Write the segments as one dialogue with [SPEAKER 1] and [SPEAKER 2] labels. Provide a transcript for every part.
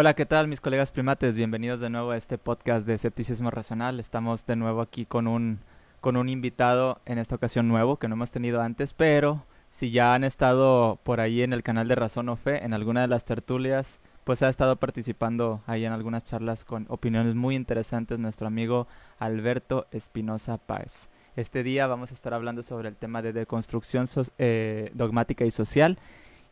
[SPEAKER 1] Hola, ¿qué tal mis colegas primates? Bienvenidos de nuevo a este podcast de escepticismo racional. Estamos de nuevo aquí con un, con un invitado en esta ocasión nuevo que no hemos tenido antes, pero si ya han estado por ahí en el canal de Razón o Fe, en alguna de las tertulias, pues ha estado participando ahí en algunas charlas con opiniones muy interesantes nuestro amigo Alberto Espinosa Páez. Este día vamos a estar hablando sobre el tema de deconstrucción eh, dogmática y social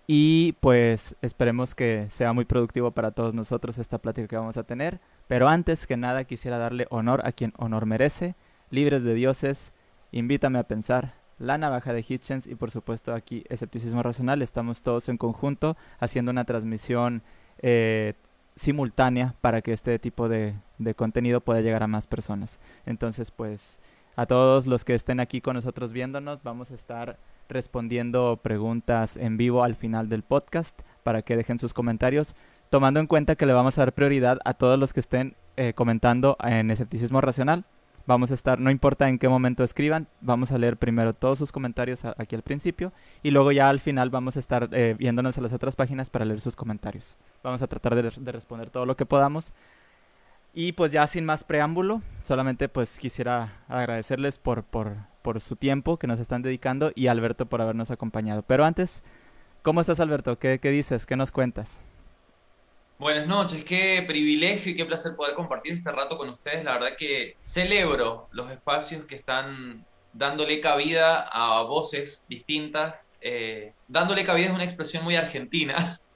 [SPEAKER 1] y pues esperemos que sea muy productivo para todos nosotros esta plática que vamos a tener. Pero antes que nada quisiera darle honor a quien honor merece. Libres de dioses, invítame a pensar. La navaja de Hitchens y por supuesto aquí Escepticismo Racional. Estamos todos en conjunto haciendo una transmisión eh, simultánea para que este tipo de, de contenido pueda llegar a más personas. Entonces pues a todos los que estén aquí con nosotros viéndonos vamos a estar respondiendo preguntas en vivo al final del podcast para que dejen sus comentarios, tomando en cuenta que le vamos a dar prioridad a todos los que estén eh, comentando en escepticismo racional. Vamos a estar, no importa en qué momento escriban, vamos a leer primero todos sus comentarios aquí al principio y luego ya al final vamos a estar eh, viéndonos a las otras páginas para leer sus comentarios. Vamos a tratar de, de responder todo lo que podamos. Y pues ya sin más preámbulo, solamente pues quisiera agradecerles por, por, por su tiempo que nos están dedicando y Alberto por habernos acompañado. Pero antes, ¿cómo estás Alberto? ¿Qué, qué dices? ¿Qué nos cuentas?
[SPEAKER 2] Buenas noches, qué privilegio y qué placer poder compartir este rato con ustedes. La verdad que celebro los espacios que están dándole cabida a voces distintas. Eh, dándole cabida es una expresión muy argentina.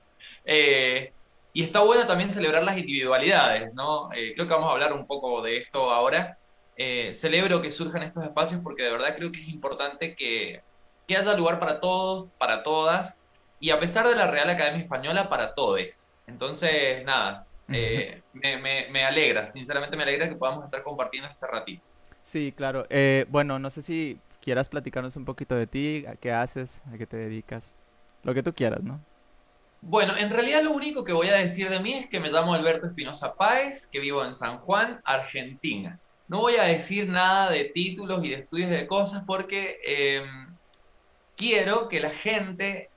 [SPEAKER 2] Eh, y está bueno también celebrar las individualidades, ¿no? Eh, creo que vamos a hablar un poco de esto ahora. Eh, celebro que surjan estos espacios porque de verdad creo que es importante que, que, haya lugar para todos, para todas, y a pesar de la Real Academia Española, para todos. Entonces, nada, eh, me, me, me, alegra, sinceramente me alegra que podamos estar compartiendo este ratito.
[SPEAKER 1] Sí, claro. Eh, bueno, no sé si quieras platicarnos un poquito de ti, a qué haces, a qué te dedicas, lo que tú quieras, ¿no?
[SPEAKER 2] Bueno, en realidad lo único que voy a decir de mí es que me llamo Alberto Espinosa Páez, que vivo en San Juan, Argentina. No voy a decir nada de títulos y de estudios de cosas porque eh, quiero que la gente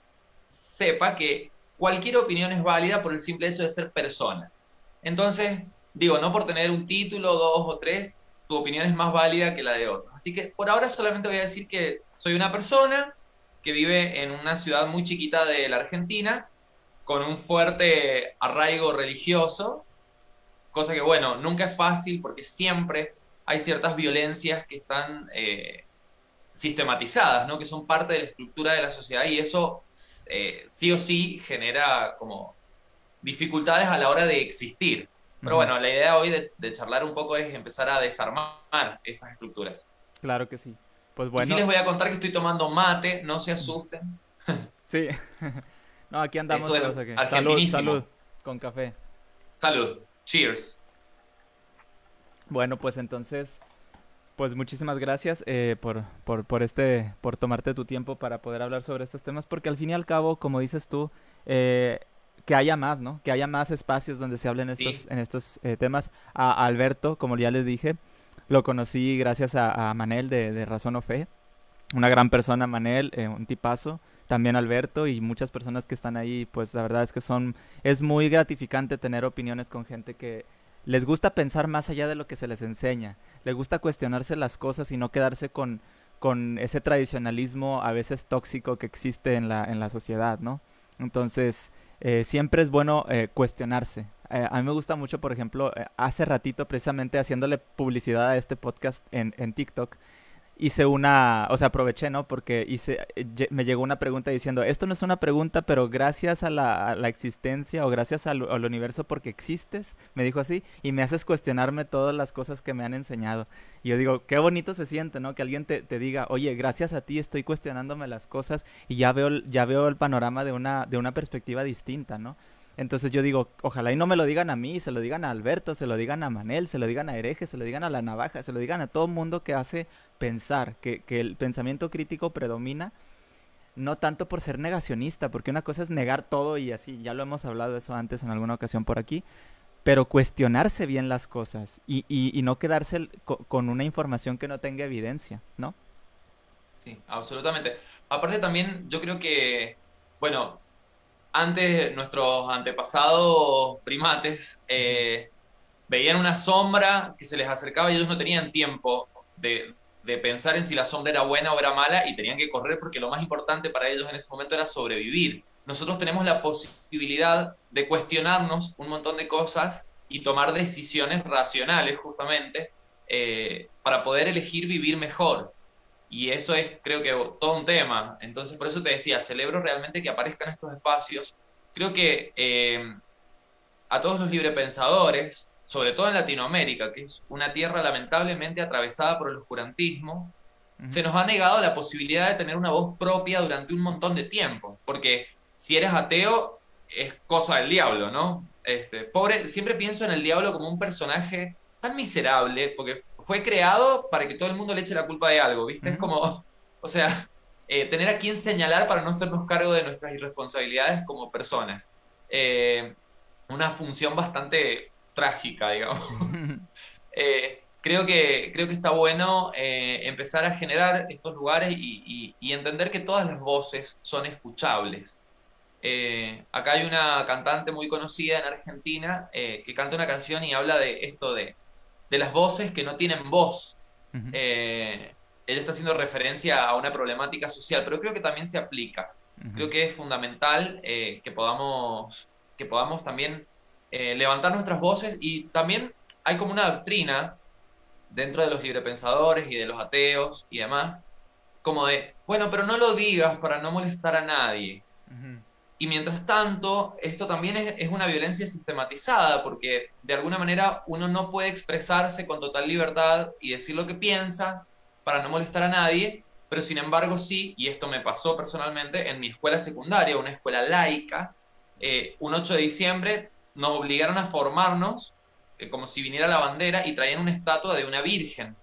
[SPEAKER 2] sepa que cualquier opinión es válida por el simple hecho de ser persona. Entonces, digo, no por tener un título, dos o tres, tu opinión es más válida que la de otros. Así que por ahora solamente voy a decir que soy una persona que vive en una ciudad muy chiquita de la Argentina, con un fuerte arraigo religioso, cosa que, bueno, nunca es fácil porque siempre hay ciertas violencias que están eh, sistematizadas, ¿no? que son parte de la estructura de la sociedad y eso eh, sí o sí genera como dificultades a la hora de existir. Pero bueno, la idea hoy de, charlar un poco es empezar a desarmar esas estructuras.
[SPEAKER 1] Claro que sí. Pues bueno.
[SPEAKER 2] Y sí les voy a contar que estoy tomando mate, no se asusten.
[SPEAKER 1] Sí. no, aquí andamos. Salud, salud, con café.
[SPEAKER 2] Salud. Cheers.
[SPEAKER 1] Bueno, pues entonces, pues muchísimas gracias eh, por, por, por, este, por tomarte tu tiempo para poder hablar sobre estos temas, porque al fin y al cabo, como dices tú, eh, que haya más, ¿no? Que haya más espacios donde se hablen estos, en estos eh, temas. A, Alberto, como ya les dije, lo conocí gracias a, Manel de, de, Razón o Fe. Una gran persona, Manel, un tipazo. También Alberto y muchas personas que están ahí, pues la verdad es que son, es muy gratificante tener opiniones con gente que, les gusta pensar más allá de lo que se les enseña, les gusta cuestionarse las cosas y no quedarse con, con ese tradicionalismo a veces tóxico que existe en la, en la sociedad, ¿no? Entonces, eh, siempre es bueno eh, cuestionarse. Eh, a mí me gusta mucho, por ejemplo, hace ratito, precisamente haciéndole publicidad a este podcast en, en TikTok, hice una, o sea, aproveché, ¿no? Porque hice, me llegó una pregunta diciendo, esto no es una pregunta, pero gracias a la, existencia o gracias al, universo porque existes, me dijo así, y me haces cuestionarme todas las cosas que me han enseñado. Y yo digo, qué bonito se siente, ¿no? Que alguien te, te, diga, oye, gracias a ti estoy cuestionándome las cosas y ya veo, ya veo el panorama de una, de una perspectiva distinta, ¿no? Entonces yo digo, ojalá y no me lo digan a mí, se lo digan a Alberto, se lo digan a Manel, se lo digan a Hereje, se lo digan a la navaja, se lo digan a todo mundo que hace pensar, que, que el pensamiento crítico predomina, no tanto por ser negacionista, porque una cosa es negar todo y así, ya lo hemos hablado eso antes en alguna ocasión por aquí, pero cuestionarse bien las cosas y, y, y no quedarse con una información que no tenga evidencia, ¿no?
[SPEAKER 2] Sí, absolutamente. Aparte también yo creo que, bueno, antes nuestros antepasados primates eh, veían una sombra que se les acercaba y ellos no tenían tiempo de, de pensar en si la sombra era buena o era mala y tenían que correr porque lo más importante para ellos en ese momento era sobrevivir. Nosotros tenemos la posibilidad de cuestionarnos un montón de cosas y tomar decisiones racionales justamente eh, para poder elegir vivir mejor. Y eso es, creo que, todo un tema. Entonces, por eso te decía, celebro realmente que aparezcan estos espacios. Creo que eh, a todos los librepensadores, sobre todo en Latinoamérica, que es una tierra lamentablemente atravesada por el oscurantismo, se nos ha negado la posibilidad de tener una voz propia durante un montón de tiempo, porque si eres ateo es cosa del diablo, ¿no? Este, pobre, siempre pienso en el diablo como un personaje tan miserable, porque fue creado para que todo el mundo le eche la culpa de algo, ¿viste? Es como, o sea, eh, tener a quien señalar para no hacernos cargo de nuestras irresponsabilidades como personas. Eh, una función bastante trágica, digamos. Eh, creo, que, creo que está bueno empezar a generar estos lugares y, entender que todas las voces son escuchables. Acá hay una cantante muy conocida en Argentina que canta una canción y habla de esto de, de las voces que no tienen voz. ella está haciendo referencia a una problemática social, pero creo que también se aplica. Creo que es fundamental que, podamos, que podamos también eh, levantar nuestras voces y también hay como una doctrina dentro de los librepensadores y de los ateos y demás, como de, bueno, pero no lo digas para no molestar a nadie. Y mientras tanto, esto también es, una violencia sistematizada, porque de alguna manera uno no puede expresarse con total libertad y decir lo que piensa para no molestar a nadie, pero sin embargo sí, y esto me pasó personalmente en mi escuela secundaria, una escuela laica, eh, un 8 de diciembre nos obligaron a formarnos eh, como si viniera la bandera y traían una estatua de una virgen.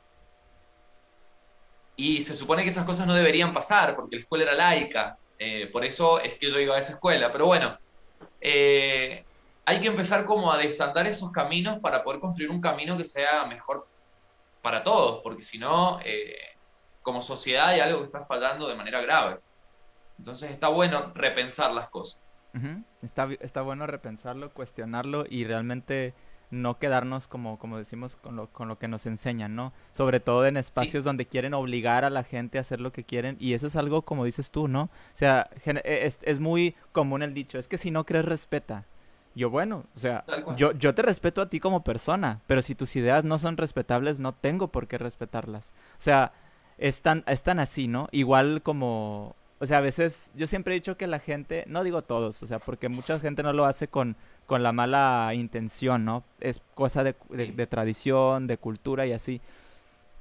[SPEAKER 2] Y se supone que esas cosas no deberían pasar porque la escuela era laica. Eh, por eso es que yo iba a esa escuela. Pero bueno, eh, hay que empezar como a desandar esos caminos para poder construir un camino que sea mejor para todos, porque si no, como sociedad hay algo que está fallando de manera grave. Entonces está bueno repensar las cosas
[SPEAKER 1] está, está bueno repensarlo, cuestionarlo y realmente no quedarnos como, como decimos con lo, con lo que nos enseñan, ¿no? Sobre todo en espacios donde quieren obligar a la gente a hacer lo que quieren y eso es algo como dices tú, ¿no? O sea, e, es, es muy común el dicho, es que si no crees respeta. Yo bueno, o sea, yo, yo te respeto a ti como persona, pero si tus ideas no son respetables, no tengo por qué respetarlas. O sea, es tan, es tan así, ¿no? Igual como o sea, a veces yo siempre he dicho que la gente, no digo todos, o sea, porque mucha gente no lo hace con, con la mala intención, ¿no? Es cosa de, de, tradición, de cultura y así.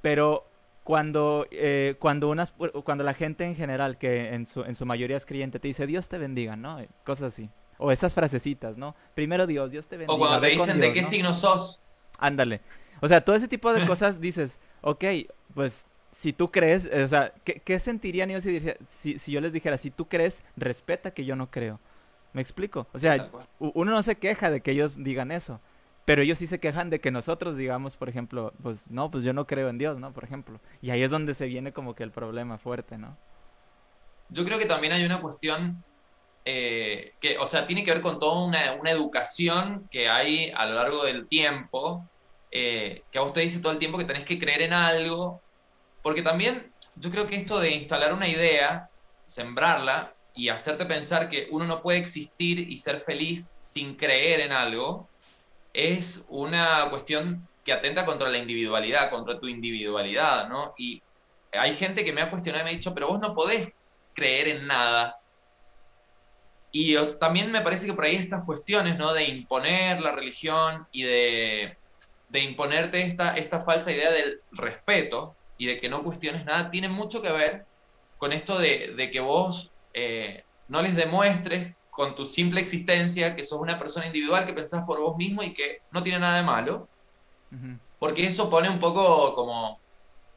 [SPEAKER 1] Pero cuando, eh, cuando, unas, cuando la gente en general, que en su, en su mayoría es creyente, te dice Dios te bendiga, ¿no? Cosas así. O esas frasecitas, ¿no? Primero Dios, Dios te bendiga.
[SPEAKER 2] O cuando te dicen de qué signo sos.
[SPEAKER 1] Ándale. O sea, todo ese tipo de cosas dices, ok, pues si tú crees, o sea, ¿qué, sentirían ellos si, si, yo les dijera, si tú crees, respeta que yo no creo? ¿Me explico? O sea, uno no se queja de que ellos digan eso, pero ellos sí se quejan de que nosotros digamos, por ejemplo, pues no, pues yo no creo en Dios, ¿no? Por ejemplo. Y ahí es donde se viene como que el problema fuerte, ¿no?
[SPEAKER 2] Yo creo que también hay una cuestión eh, que, o sea, tiene que ver con toda una, una, educación que hay a lo largo del tiempo, eh, que a vos te dice todo el tiempo que tenés que creer en algo porque también yo creo que esto de instalar una idea, sembrarla y hacerte pensar que uno no puede existir y ser feliz sin creer en algo, es una cuestión que atenta contra la individualidad, contra tu individualidad, ¿no? Y hay gente que me ha cuestionado y me ha dicho, pero vos no podés creer en nada. Y también me parece que por ahí estas cuestiones, ¿no? De imponer la religión y de, de imponerte esta, esta falsa idea del respeto, y de que no cuestiones nada, tiene mucho que ver con esto de, que vos eh, no les demuestres con tu simple existencia que sos una persona individual que pensás por vos mismo y que no tiene nada de malo, porque eso pone un poco como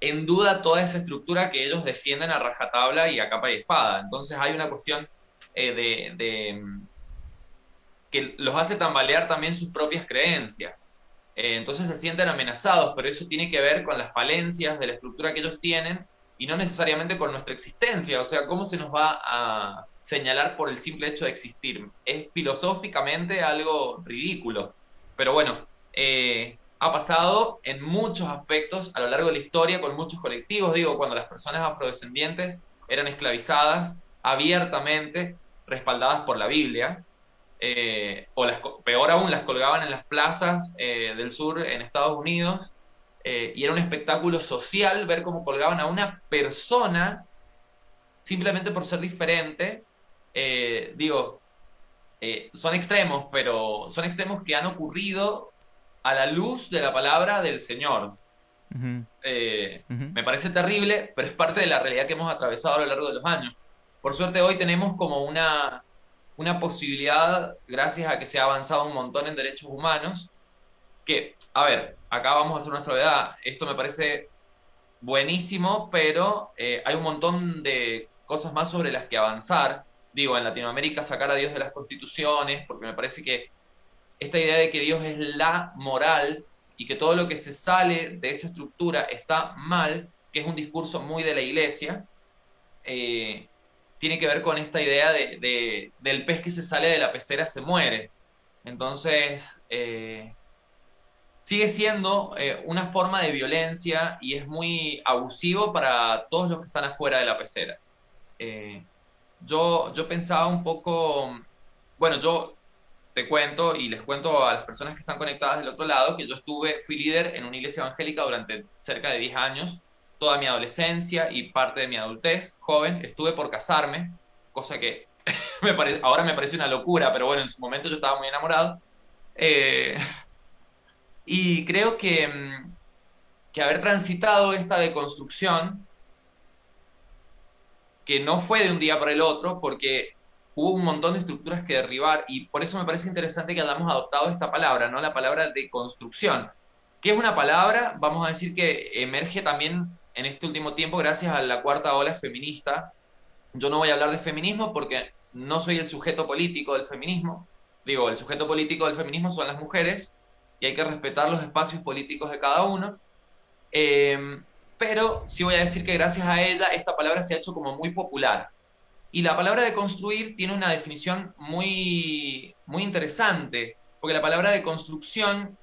[SPEAKER 2] en duda toda esa estructura que ellos defienden a rajatabla y a capa y espada. Entonces hay una cuestión eh, de, de, que los hace tambalear también sus propias creencias. Eh, entonces se sienten amenazados, pero eso tiene que ver con las falencias de la estructura que ellos tienen y no necesariamente con nuestra existencia. O sea, ¿cómo se nos va a, señalar por el simple hecho de existir. Es filosóficamente algo ridículo. Pero bueno, eh, ha pasado en muchos aspectos a lo largo de la historia con muchos colectivos. Digo, cuando las personas afrodescendientes eran esclavizadas abiertamente, respaldadas por la Biblia, eh, o las, peor aún, las colgaban en las plazas eh, del sur en Estados Unidos, y era un espectáculo social ver cómo colgaban a una persona simplemente por ser diferente. digo, son extremos, pero son extremos que han ocurrido a la luz de la palabra del Señor. Eh, me parece terrible, pero es parte de la realidad que hemos atravesado a lo largo de los años. Por suerte hoy tenemos como una, una posibilidad, gracias a que se ha avanzado un montón en derechos humanos, que, a ver, acá vamos a hacer una salvedad, esto me parece buenísimo, pero eh, hay un montón de cosas más sobre las que avanzar. Digo, en Latinoamérica sacar a Dios de las constituciones, porque me parece que esta idea de que Dios es la moral y que todo lo que se sale de esa estructura está mal, que es un discurso muy de la iglesia, eh, tiene que ver con esta idea de, del pez que se sale de la pecera se muere. Entonces, eh, sigue siendo eh, una forma de violencia y es muy abusivo para todos los que están afuera de la pecera. yo, yo pensaba un poco, bueno, yo te cuento y les cuento a las personas que están conectadas del otro lado que yo estuve, fui líder en una iglesia evangélica durante cerca de 10 años, toda mi adolescencia y parte de mi adultez joven. Estuve por casarme, cosa que me parece, ahora me parece una locura, pero bueno, en su momento yo estaba muy enamorado. Eh, y creo que, mm, que haber transitado esta deconstrucción, que no fue de un día para el otro, porque hubo un montón de estructuras que derribar y por eso me parece interesante que hayamos adoptado esta palabra, ¿no? La palabra de construcción, que es una palabra, vamos a decir que emerge también en este último tiempo gracias a la cuarta ola feminista. Yo no voy a hablar de feminismo porque no soy el sujeto político del feminismo. Digo, el sujeto político del feminismo son las mujeres y hay que respetar los espacios políticos de cada uno. Eh, pero sí voy a decir que gracias a ella esta palabra se ha hecho como muy popular. Y la palabra de construir tiene una definición muy, muy interesante, porque la palabra de construcción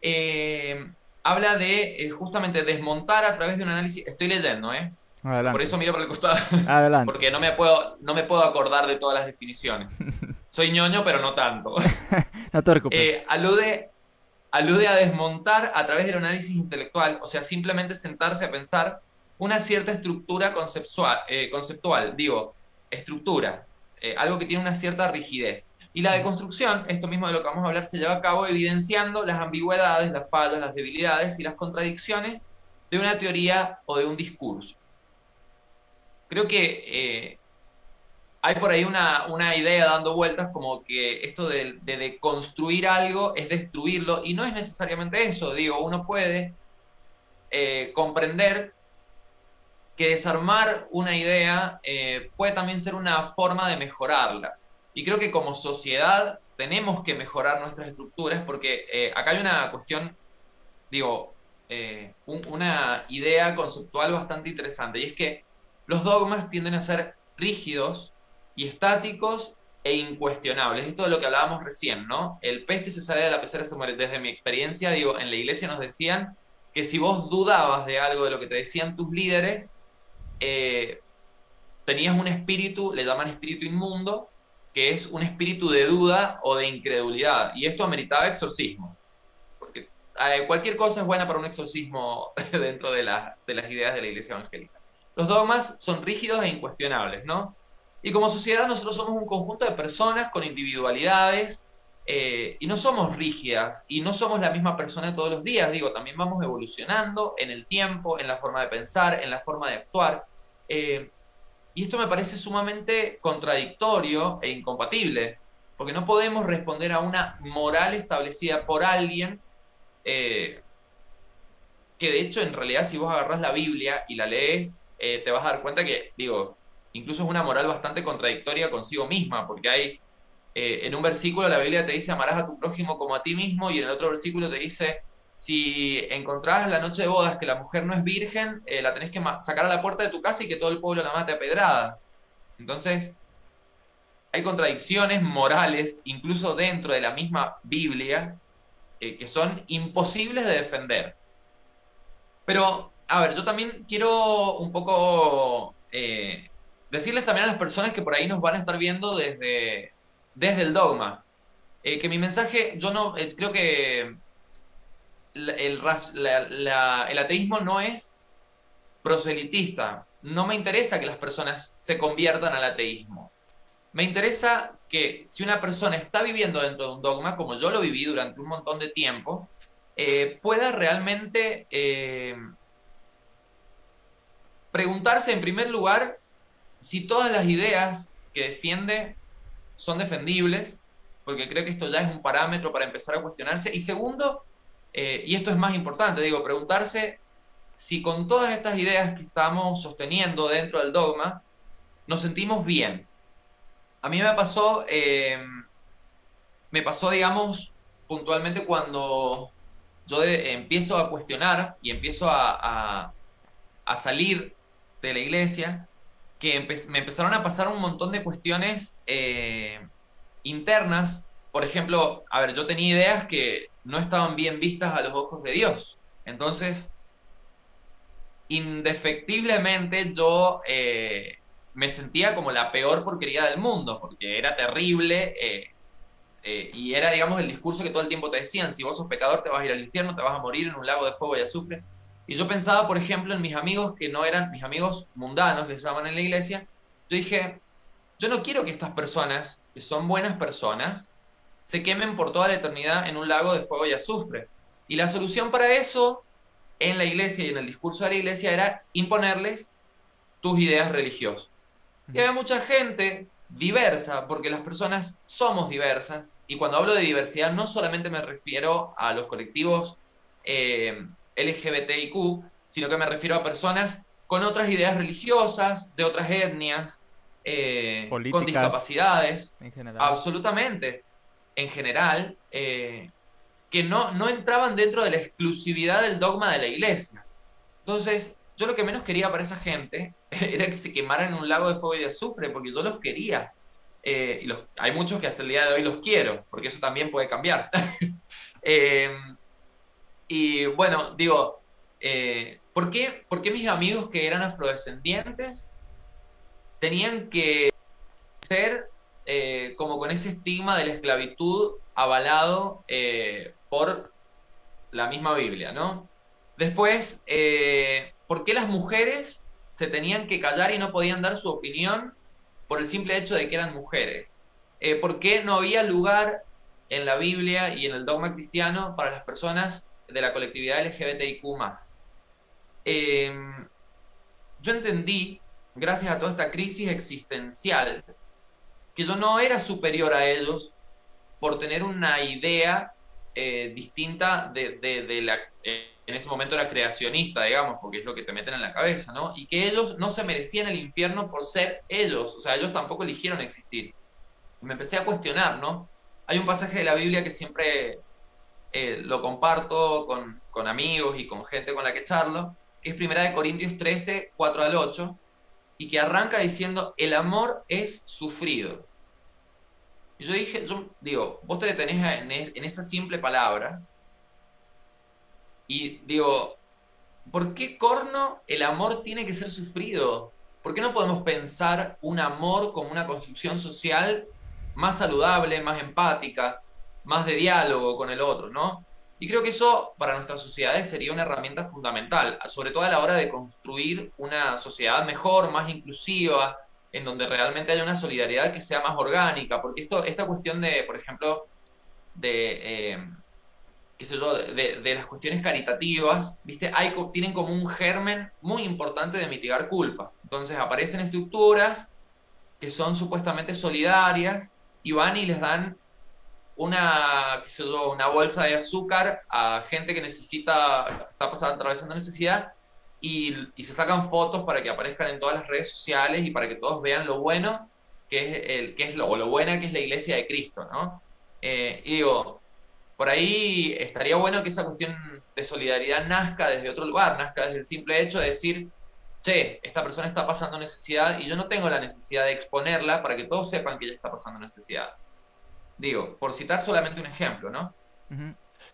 [SPEAKER 2] eh, habla de eh, justamente desmontar a través de un análisis. Estoy leyendo, ¿eh? Por eso miro por el costado. Adelante. Porque no me, puedo, no me puedo acordar de todas las definiciones. Soy ñoño, pero no tanto. no te eh, alude, alude a desmontar a través del análisis intelectual, o sea, simplemente sentarse a pensar una cierta estructura conceptual. conceptual. Digo, estructura, eh, algo que tiene una cierta rigidez. Y la deconstrucción, esto mismo de lo que vamos a hablar, se lleva a cabo evidenciando las ambigüedades, las fallas, las debilidades y las contradicciones de una teoría o de un discurso. Creo que eh, hay por ahí una, idea dando vueltas como que esto de, deconstruir algo es destruirlo, y no es necesariamente eso, digo, uno puede eh, comprender que desarmar una idea eh, puede también ser una forma de mejorarla. Y creo que como sociedad tenemos que mejorar nuestras estructuras porque eh, acá hay una cuestión, digo, una idea conceptual bastante interesante y es que los dogmas tienden a ser rígidos y estáticos e incuestionables. Esto es lo que hablábamos recién, ¿no? El pez que se sale de la pecera se muere. Desde mi experiencia, digo, en la iglesia nos decían que si vos dudabas de algo de lo que te decían tus líderes, eh, tenías un espíritu, le llaman espíritu inmundo, que es un espíritu de duda o de incredulidad. Y esto ameritaba exorcismo. Porque eh, cualquier cosa es buena para un exorcismo dentro de, de las ideas de la iglesia evangélica. Los dogmas son rígidos e incuestionables, ¿no? Y como sociedad nosotros somos un conjunto de personas con individualidades eh, y no somos rígidas y no somos la misma persona todos los días, digo, también vamos evolucionando en el tiempo, en la forma de pensar, en la forma de actuar. Eh, y esto me parece sumamente contradictorio e incompatible, porque no podemos responder a una moral establecida por alguien, eh, que de hecho en realidad si vos agarras la Biblia y la lees, te vas a dar cuenta que, digo, incluso es una moral bastante contradictoria consigo misma, porque hay eh, en un versículo la Biblia te dice amarás a tu prójimo como a ti mismo y en el otro versículo te dice si encontrás la noche de bodas que la mujer no es virgen, eh, la tenés que sacar a la puerta de tu casa y que todo el pueblo la mate a pedrada. Entonces, hay contradicciones morales, incluso dentro de la misma Biblia, eh, que son imposibles de defender. Pero, a ver, yo también quiero un poco decirles también a las personas que por ahí nos van a estar viendo desde, desde el dogma, eh, que mi mensaje, yo no, creo que el, ateísmo no es proselitista, no me interesa que las personas se conviertan al ateísmo. Me interesa que si una persona está viviendo dentro de un dogma, como yo lo viví durante un montón de tiempo, eh, pueda realmente eh, preguntarse en primer lugar si todas las ideas que defiende son defendibles, porque creo que esto ya es un parámetro para empezar a cuestionarse. Y segundo, eh, y esto es más importante, digo, preguntarse si con todas estas ideas que estamos sosteniendo dentro del dogma, nos sentimos bien, a mí me pasó, eh, me pasó, digamos, puntualmente cuando yo empiezo a cuestionar y empiezo a, salir de la iglesia, que me empezaron a pasar un montón de cuestiones eh, internas. Por ejemplo, a ver, yo tenía ideas que no estaban bien vistas a los ojos de Dios. Entonces, indefectiblemente yo eh, me sentía como la peor porquería del mundo, porque era terrible eh, y era, digamos, el discurso que todo el tiempo te decían, si vos sos pecador te vas a ir al infierno, te vas a morir en un lago de fuego y azufre. Y yo pensaba, por ejemplo, en mis amigos que no eran mis amigos mundanos, les llaman en la iglesia, yo dije, yo no quiero que estas personas, que son buenas personas, se quemen por toda la eternidad en un lago de fuego y azufre. Y la solución para eso en la iglesia y en el discurso de la iglesia era imponerles tus ideas religiosas. Y hay mucha gente diversa, porque las personas somos diversas, y cuando hablo de diversidad no solamente me refiero a los colectivos eh, LGBTIQ, sino que me refiero a personas con otras ideas religiosas, de otras etnias, eh, con discapacidades, en general. absolutamente, en general, eh, que no, no entraban dentro de la exclusividad del dogma de la iglesia. Entonces, yo lo que menos quería para esa gente era que se quemaran en un lago de fuego y de azufre, porque yo los quería. Eh, y los, hay muchos que hasta el día de hoy los quiero, porque eso también puede cambiar. Eh, y bueno, digo, eh, ¿por, qué, ¿por qué mis amigos que eran afrodescendientes tenían que ser como con ese estigma de la esclavitud avalado por la misma Biblia, ¿no? Después, ¿por qué las mujeres se tenían que callar y no podían dar su opinión por el simple hecho de que eran mujeres? Eh, ¿Por qué no había lugar en la Biblia y en el dogma cristiano para las personas de la colectividad LGBTIQ em, yo entendí, gracias a toda esta crisis existencial, que yo no era superior a ellos por tener una idea eh, distinta de, de, la, eh, en ese momento era creacionista, digamos, porque es lo que te meten en la cabeza, ¿no? Y que ellos no se merecían el infierno por ser ellos, o sea, ellos tampoco eligieron existir. Me empecé a cuestionar, ¿no? Hay un pasaje de la Biblia que siempre eh, lo comparto con, con, amigos y con gente con la que charlo, que es primera de Corintios 13, 4 al 8, y que arranca diciendo, el amor es sufrido. Y yo dije, yo digo, vos te detenés en, en esa simple palabra, y digo, ¿por qué corno el amor tiene que ser sufrido? ¿Por qué no podemos pensar un amor como una construcción social más saludable, más empática, más de diálogo con el otro, ¿no? Y creo que eso para nuestras sociedades sería una herramienta fundamental, sobre todo a la hora de construir una sociedad mejor, más inclusiva, en donde realmente haya una solidaridad que sea más orgánica, porque esto, esta cuestión de, por ejemplo, de... Eh, qué sé yo, de, las cuestiones caritativas, ¿viste? Hay, tienen como un germen muy importante de mitigar culpas. Entonces aparecen estructuras que son supuestamente solidarias y van y les dan una, una bolsa de azúcar a gente que necesita, está pasando, atravesando necesidad y, y, se sacan fotos para que aparezcan en todas las redes sociales y para que todos vean lo bueno que es, el, que es lo, o lo buena que es la iglesia de Cristo, ¿no? Eh, y digo, por ahí estaría bueno que esa cuestión de solidaridad nazca desde otro lugar, nazca desde el simple hecho de decir, che, esta persona está pasando necesidad y yo no tengo la necesidad de exponerla para que todos sepan que ella está pasando necesidad. Digo, por citar solamente un ejemplo, ¿no?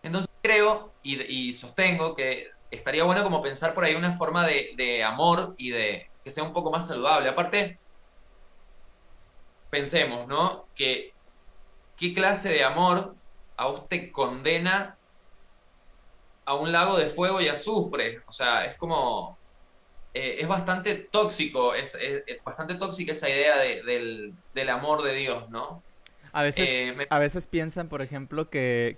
[SPEAKER 2] Entonces creo y, sostengo que estaría bueno como pensar por ahí una forma de, de amor y de que sea un poco más saludable. Aparte, pensemos, ¿no? Que qué clase de amor a usted condena a un lago de fuego y azufre. O sea, es como. Eh, es bastante tóxico, es, bastante tóxica esa idea del, amor de Dios, ¿no?
[SPEAKER 1] A veces, eh, a veces piensan, por ejemplo, que,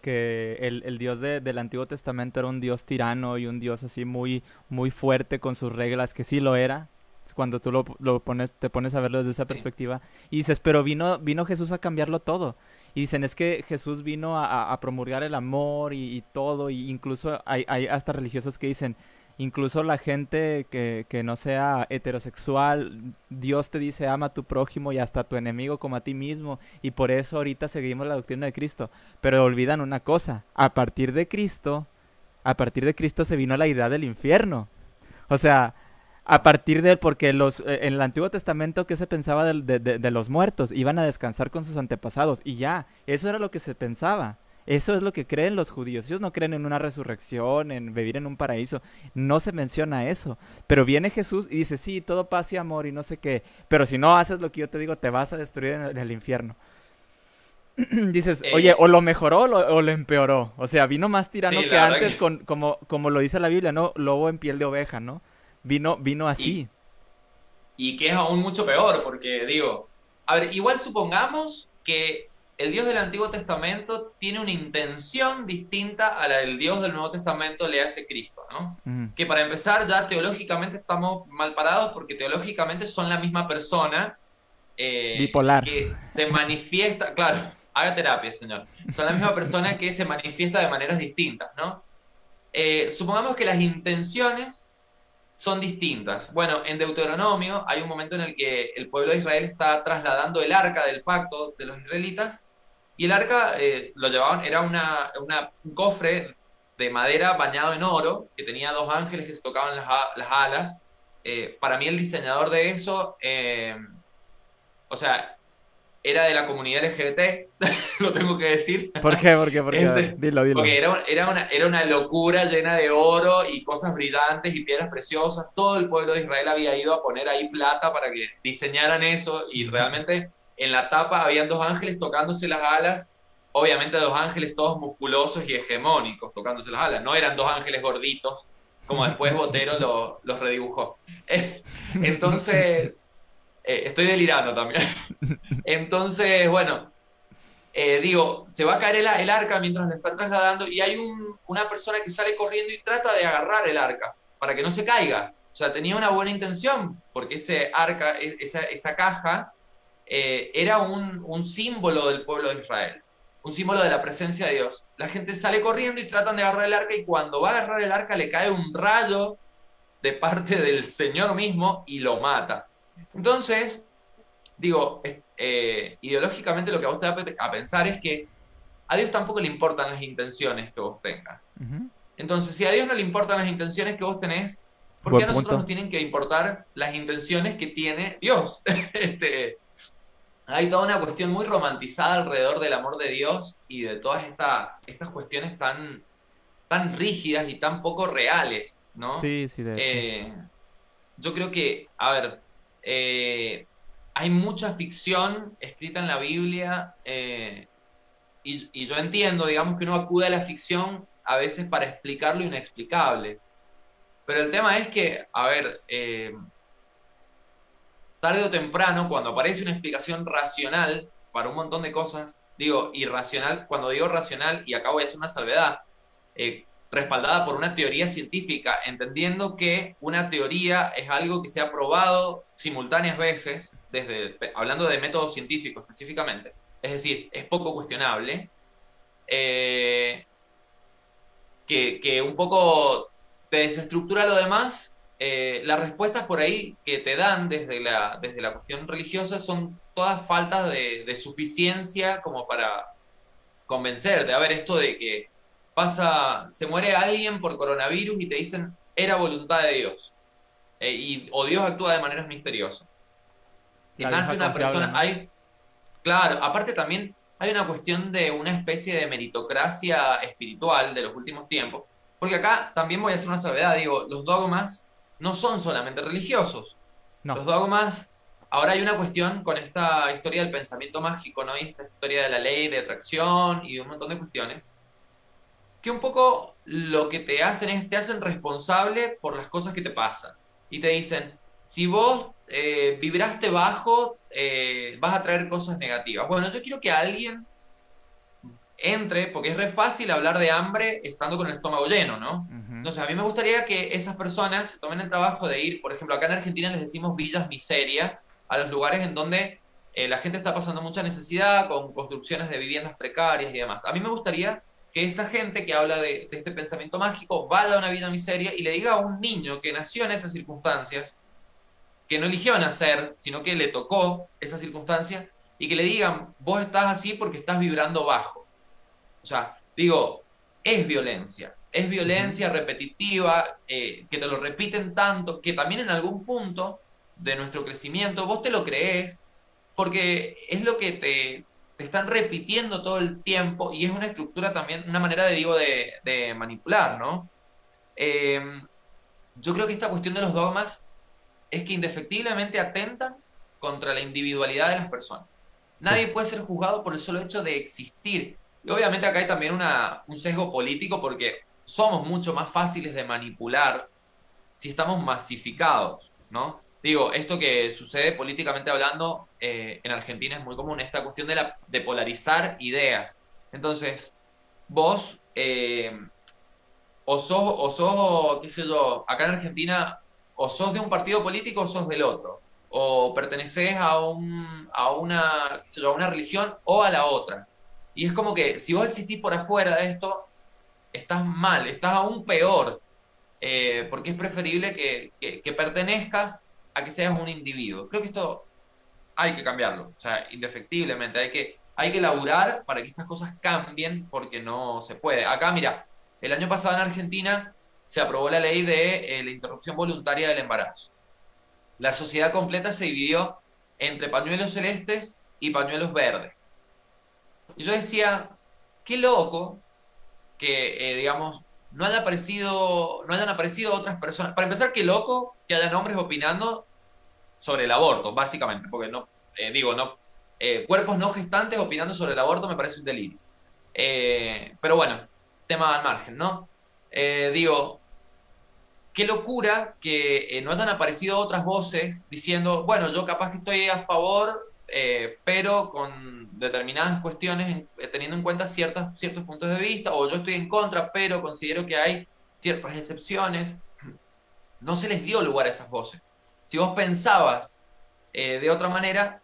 [SPEAKER 1] el, Dios del Antiguo Testamento era un Dios tirano y un Dios así muy, muy fuerte con sus reglas, que sí lo era, cuando tú lo, pones, te pones a verlo desde esa perspectiva. Y dices, pero vino, vino Jesús a cambiarlo todo. Y dicen, es que Jesús vino a, promulgar el amor y, todo, y incluso hay, hay, hasta religiosos que dicen, incluso la gente que, que, no sea heterosexual, Dios te dice, ama a tu prójimo y hasta a tu enemigo como a ti mismo, y por eso ahorita seguimos la doctrina de Cristo. Pero olvidan una cosa, a partir de Cristo, a partir de Cristo se vino la idea del infierno. O sea, a partir de porque los eh, en el Antiguo Testamento que se pensaba de, de, los muertos iban a descansar con sus antepasados y ya eso era lo que se pensaba eso es lo que creen los judíos ellos no creen en una resurrección en vivir en un paraíso no se menciona eso pero viene Jesús y dice sí todo paz y amor y no sé qué pero si no haces lo que yo te digo te vas a destruir en el, infierno dices, eh, oye, o lo mejoró o lo, empeoró. O sea, vino más tirano que antes, Con, como, como lo dice la Biblia, ¿no? Lobo en piel de oveja, ¿no? Vino, vino así.
[SPEAKER 2] Y, que es aún mucho peor, porque digo, a ver, igual supongamos que el Dios del Antiguo Testamento tiene una intención distinta a la del Dios del Nuevo Testamento le hace Cristo, ¿no? Que para empezar ya teológicamente estamos mal parados porque teológicamente son la misma persona.
[SPEAKER 1] Eh, Bipolar.
[SPEAKER 2] Que se manifiesta, claro, haga terapia, señor. Son la misma persona que se manifiesta de maneras distintas, ¿no? Eh, supongamos que las intenciones son distintas. Bueno, en Deuteronomio hay un momento en el que el pueblo de Israel está trasladando el arca del pacto de los israelitas y el arca eh, lo llevaban, era una, un cofre de madera bañado en oro que tenía dos ángeles que se tocaban las, las alas. Eh, para mí el diseñador de eso, eh, o sea, era de la comunidad LGBT, lo tengo que decir.
[SPEAKER 1] ¿Por qué? ¿Por qué? ¿Por qué? dilo, dilo.
[SPEAKER 2] Porque era, era, una, era una locura llena de oro y cosas brillantes y piedras preciosas. Todo el pueblo de Israel había ido a poner ahí plata para que diseñaran eso y realmente en la tapa habían dos ángeles tocándose las alas. Obviamente dos ángeles todos musculosos y hegemónicos tocándose las alas. No eran dos ángeles gorditos como después Botero los redibujó. Entonces eh, estoy delirando también. Entonces, bueno, eh, digo, se va a caer el, arca mientras le están trasladando y hay una persona que sale corriendo y trata de agarrar el arca para que no se caiga. O sea, tenía una buena intención, porque ese arca, e, esa, caja, eh, era un, un, símbolo del pueblo de Israel, un símbolo de la presencia de Dios. La gente sale corriendo y tratan de agarrar el arca y cuando va a agarrar el arca le cae un rayo de parte del Señor mismo y lo mata. Entonces, digo, eh, ideológicamente lo que a vos te da a pensar es que a Dios tampoco le importan las intenciones que vos tengas. Entonces, si a Dios no le importan las intenciones que vos tenés, ¿por qué a nosotros nos tienen que importar las intenciones que tiene Dios? este, hay toda una cuestión muy romantizada alrededor del amor de Dios y de todas estas cuestiones tan, tan rígidas y tan poco reales, ¿no?
[SPEAKER 1] Sí, sí, de
[SPEAKER 2] eh, yo creo que, a ver, eh, hay mucha ficción escrita en la Biblia eh, y, yo entiendo, digamos, que uno acude a la ficción a veces para explicar lo inexplicable. Pero el tema es que, a ver, tarde o temprano, cuando aparece una explicación racional para un montón de cosas, digo, irracional, cuando digo racional, y acá voy hacer una salvedad, respaldada por una teoría científica, entendiendo que una teoría es algo que se ha probado simultáneas veces, desde, hablando de métodos científicos específicamente, es decir, es poco cuestionable, eh, que, un poco te desestructura lo demás, eh, las respuestas por ahí que te dan desde la, desde la cuestión religiosa son todas faltas de, de suficiencia como para convencerte. A ver, esto de que pasa, se muere alguien por coronavirus y te dicen, era voluntad de Dios. eh, y, o Dios actúa de maneras misteriosas. Que nace una persona, hay, claro, aparte también hay una cuestión de una especie de meritocracia espiritual de los últimos tiempos, porque acá también voy a hacer una salvedad, digo, los dogmas no son solamente religiosos. Los dogmas, ahora hay una cuestión con esta historia del pensamiento mágico, ¿no? Y esta historia de la ley de atracción y un montón de cuestiones, que un poco lo que te hacen es, te hacen responsable por las cosas que te pasan. Y te dicen, si vos eh, vibraste bajo, eh, vas a traer cosas negativas. Bueno, yo quiero que alguien entre, porque es re fácil hablar de hambre estando con el estómago lleno, ¿no? Entonces, a mí me gustaría que esas personas tomen el trabajo de ir, por ejemplo, acá en Argentina les decimos villas miseria, a los lugares en donde eh, la gente está pasando mucha necesidad, con construcciones de viviendas precarias y demás. A mí me gustaría que esa gente que habla de, de este pensamiento mágico vaya a una villa miseria y le diga a un niño que nació en esas circunstancias, que no eligió nacer, sino que le tocó esa circunstancia, y que le digan, vos estás así porque estás vibrando bajo. O sea, digo, es violencia, es violencia repetitiva, eh, que te lo repiten tanto, que también en algún punto de nuestro crecimiento vos te lo crees, porque es lo que te, te están repitiendo todo el tiempo y es una estructura también, una manera de, digo, de, manipular, ¿no? Eh, yo creo que esta cuestión de los dogmas es que indefectiblemente atentan contra la individualidad de las personas. Nadie puede ser juzgado por el solo hecho de existir. Y obviamente acá hay también un sesgo político porque somos mucho más fáciles de manipular si estamos masificados, ¿no? Digo, esto que sucede políticamente hablando eh, en Argentina es muy común, esta cuestión de, la, de polarizar ideas. Entonces, vos eh, o sos, o sos, qué sé yo, acá en Argentina o sos de un partido político o sos del otro, o perteneces a, una, a una religión o a la otra. Y es como que si vos existís por afuera de esto, estás mal, estás aún peor, eh, porque es preferible que, que, pertenezcas a que seas un individuo. Creo que esto hay que cambiarlo, o sea, indefectiblemente, hay que, hay que laburar para que estas cosas cambien, porque no se puede. Acá, mira, el año pasado en Argentina se aprobó la ley de eh, la interrupción voluntaria del embarazo. La sociedad completa se dividió entre pañuelos celestes y pañuelos verdes. Y yo decía, qué loco que, eh, digamos, no, haya aparecido, no hayan aparecido otras personas. Para empezar, qué loco que hayan hombres opinando sobre el aborto, básicamente, porque no, eh, digo, no, cuerpos no gestantes opinando sobre el aborto me parece un delirio. pero bueno, tema al margen, ¿no? digo, qué locura que eh, no hayan aparecido otras voces diciendo, bueno, yo capaz que estoy a favor, eh, pero con determinadas cuestiones, eh, teniendo en cuenta ciertas, ciertos puntos de vista, o yo estoy en contra, pero considero que hay ciertas excepciones. No se les dio lugar a esas voces. Si vos pensabas de otra manera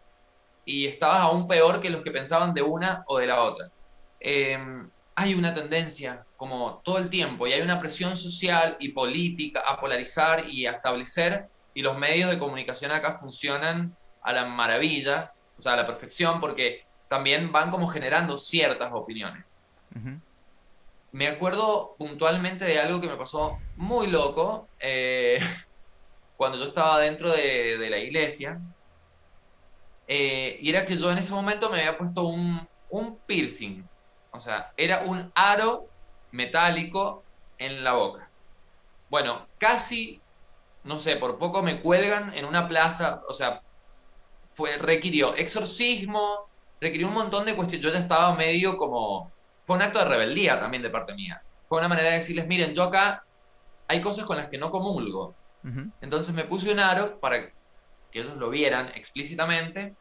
[SPEAKER 2] y estabas aún peor que los que pensaban de una o de la otra. Em, hay una tendencia como todo el tiempo y hay una presión social y política a polarizar y a establecer y los medios de comunicación acá funcionan a la maravilla, o sea, a la perfección porque también van como generando ciertas opiniones. Me acuerdo puntualmente de algo que me pasó muy loco eh, cuando yo estaba dentro de, la iglesia. Eh, y era que yo en ese momento me había puesto un, un piercing o sea, era un aro metálico en la boca. Bueno, casi, no sé, por poco me cuelgan en una plaza, o sea, fue, requirió exorcismo, requirió un montón de cuestiones. Yo ya estaba medio como, fue un acto de rebeldía también de parte mía. Fue una manera de decirles, miren, yo acá hay cosas con las que no comulgo. Entonces me puse un aro para que ellos lo vieran explícitamente.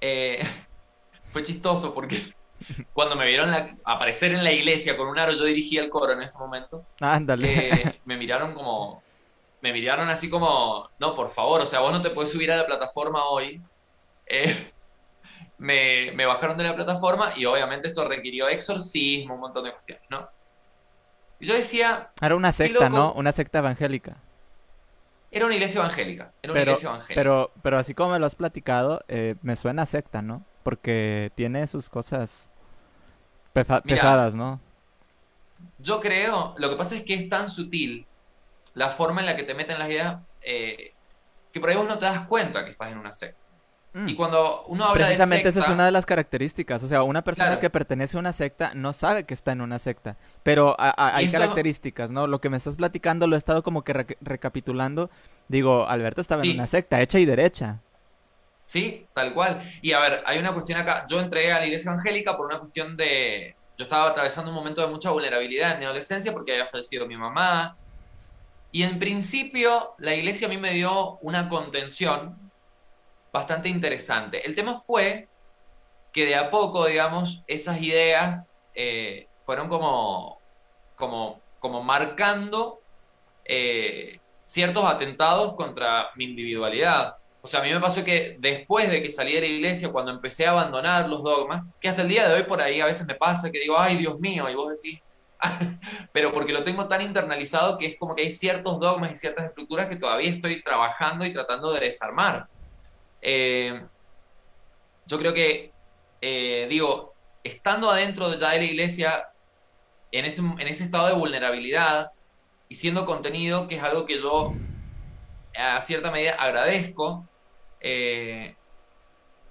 [SPEAKER 2] Eh, fue chistoso porque cuando me vieron aparecer en la iglesia con un aro, yo dirigía el coro en ese momento.
[SPEAKER 1] Ándale.
[SPEAKER 2] Eh, me miraron como. Me miraron así como. No, por favor, o sea, vos no te puedes subir a la plataforma hoy. Eh, me, me, bajaron de la plataforma y obviamente esto requirió exorcismo, un montón de cuestiones, ¿no? Y yo decía.
[SPEAKER 1] Era una secta, ¿no? Una secta evangélica.
[SPEAKER 2] Era una iglesia evangélica. Era una
[SPEAKER 1] pero,
[SPEAKER 2] iglesia evangélica.
[SPEAKER 1] Pero, pero así como me lo has platicado, eh, me suena secta, ¿no? Porque tiene sus cosas pesadas, ¿no?
[SPEAKER 2] Yo creo, lo que pasa es que es tan sutil la forma en la que te meten las ideas, eh, que por ahí vos no te das cuenta que estás en una secta. Mm. Y cuando uno habla
[SPEAKER 1] Precisamente esa es una de las características. O sea, una persona que pertenece a una secta no sabe que está en una secta. Pero hay características, ¿no? Lo que me estás platicando lo he estado como que recapitulando. Digo, Alberto estaba en una secta, hecha y derecha.
[SPEAKER 2] Sí, tal cual. Y a ver, hay una cuestión acá. Yo entré a la iglesia evangélica por una cuestión de... Yo estaba atravesando un momento de mucha vulnerabilidad en mi adolescencia porque había fallecido mi mamá. Y en principio la iglesia a mí me dio una contención bastante interesante. El tema fue que de a poco, digamos, esas ideas eh, fueron como, como, como marcando eh, ciertos atentados contra mi individualidad. O sea, a mí me pasó que después de que salí de la iglesia, cuando empecé a abandonar los dogmas, que hasta el día de hoy por ahí a veces me pasa que digo, ay Dios mío, y vos decís, pero porque lo tengo tan internalizado que es como que hay ciertos dogmas y ciertas estructuras que todavía estoy trabajando y tratando de desarmar. Eh, yo creo que, eh, digo, estando adentro ya de la iglesia, en ese, en ese estado de vulnerabilidad y siendo contenido, que es algo que yo a cierta medida agradezco, eh,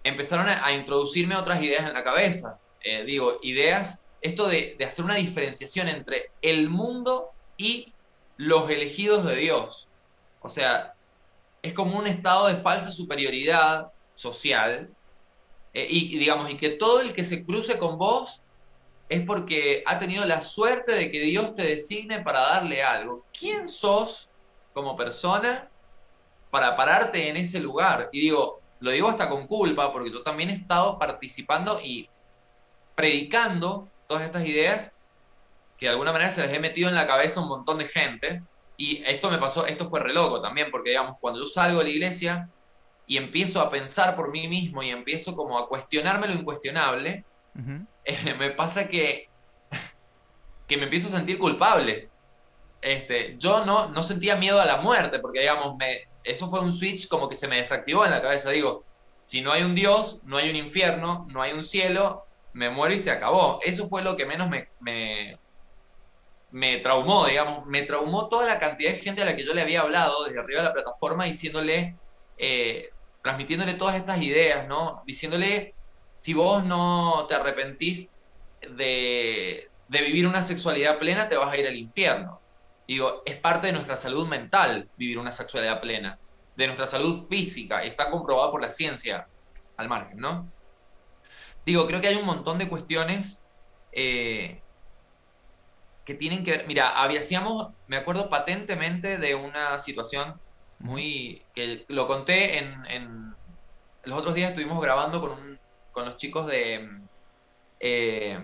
[SPEAKER 2] empezaron a, introducirme otras ideas en la cabeza. digo, ideas, esto de, hacer una diferenciación entre el mundo y los elegidos de Dios. O sea, es como un estado de falsa superioridad social eh, y, digamos, y que todo el que se cruce con vos es porque ha tenido la suerte de que Dios te designe para darle algo. ¿Quién sos como persona para pararte en ese lugar? Y digo, lo digo hasta con culpa, porque yo también he estado participando y predicando todas estas ideas que de alguna manera se les he metido en la cabeza a un montón de gente y esto me pasó, esto fue re loco también, porque digamos, cuando yo salgo de la iglesia y empiezo a pensar por mí mismo y empiezo como a cuestionarme lo incuestionable, eh, me pasa que, que me empiezo a sentir culpable. Este, yo no, no sentía miedo a la muerte, porque digamos, me, eso fue un switch como que se me desactivó en la cabeza. Digo, si no hay un Dios, no hay un infierno, no hay un cielo, me muero y se acabó. Eso fue lo que menos me, me traumó, digamos, me traumó toda la cantidad de gente a la que yo le había hablado desde arriba de la plataforma diciéndole, eh, transmitiéndole todas estas ideas, ¿no? Diciéndole, si vos no te arrepentís de, de vivir una sexualidad plena, te vas a ir al infierno. Digo, es parte de nuestra salud mental vivir una sexualidad plena, de nuestra salud física, está comprobado por la ciencia al margen, ¿no? Digo, creo que hay un montón de cuestiones eh, que tienen que, mira, hacíamos, me acuerdo patentemente de una situación muy, que lo conté en, los otros días estuvimos grabando con, con los chicos de, eh,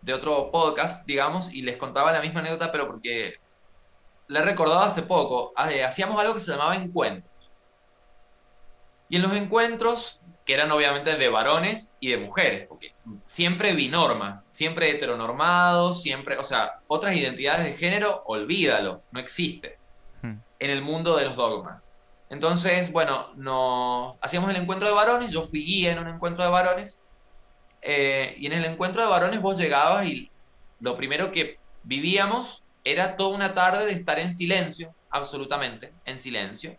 [SPEAKER 2] de otro podcast, digamos, y les contaba la misma anécdota, pero porque la he recordado hace poco, ah, eh, hacíamos algo que se llamaba encuentros. Y en los encuentros que eran obviamente de varones y de mujeres, porque siempre binorma, siempre heteronormado, siempre, o sea, otras identidades de género, olvídalo, no existe hmm. en el mundo de los dogmas. Entonces, bueno, no, hacíamos el encuentro de varones, yo fui guía en un encuentro de varones, eh, y en el encuentro de varones vos llegabas y lo primero que vivíamos era toda una tarde de estar en silencio, absolutamente, en silencio.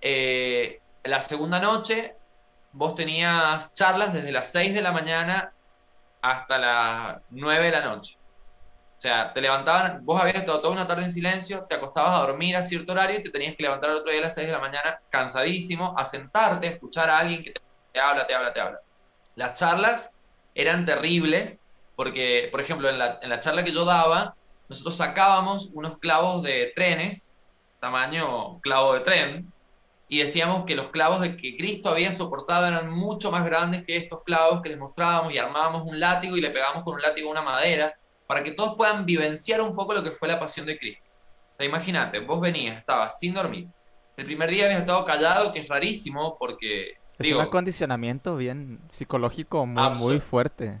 [SPEAKER 2] Eh, la segunda noche vos tenías charlas desde las 6 de la mañana hasta las 9 de la noche. O sea, te levantaban, vos habías estado toda una tarde en silencio, te acostabas a dormir a cierto horario y te tenías que levantar el otro día a las 6 de la mañana cansadísimo, a sentarte, a escuchar a alguien que te, habla, te habla, te habla. Las charlas eran terribles porque, por ejemplo, en la, en la charla que yo daba, nosotros sacábamos unos clavos de trenes, tamaño clavo de tren, y decíamos que los clavos de que Cristo había soportado eran mucho más grandes que estos clavos que les mostrábamos y armábamos un látigo y le pegamos con un látigo una madera para que todos puedan vivenciar un poco lo que fue la pasión de Cristo. O sea, imagínate, vos venías, estabas sin dormir. El primer día habías estado callado, que es rarísimo porque...
[SPEAKER 1] Es un acondicionamiento bien psicológico muy, muy fuerte.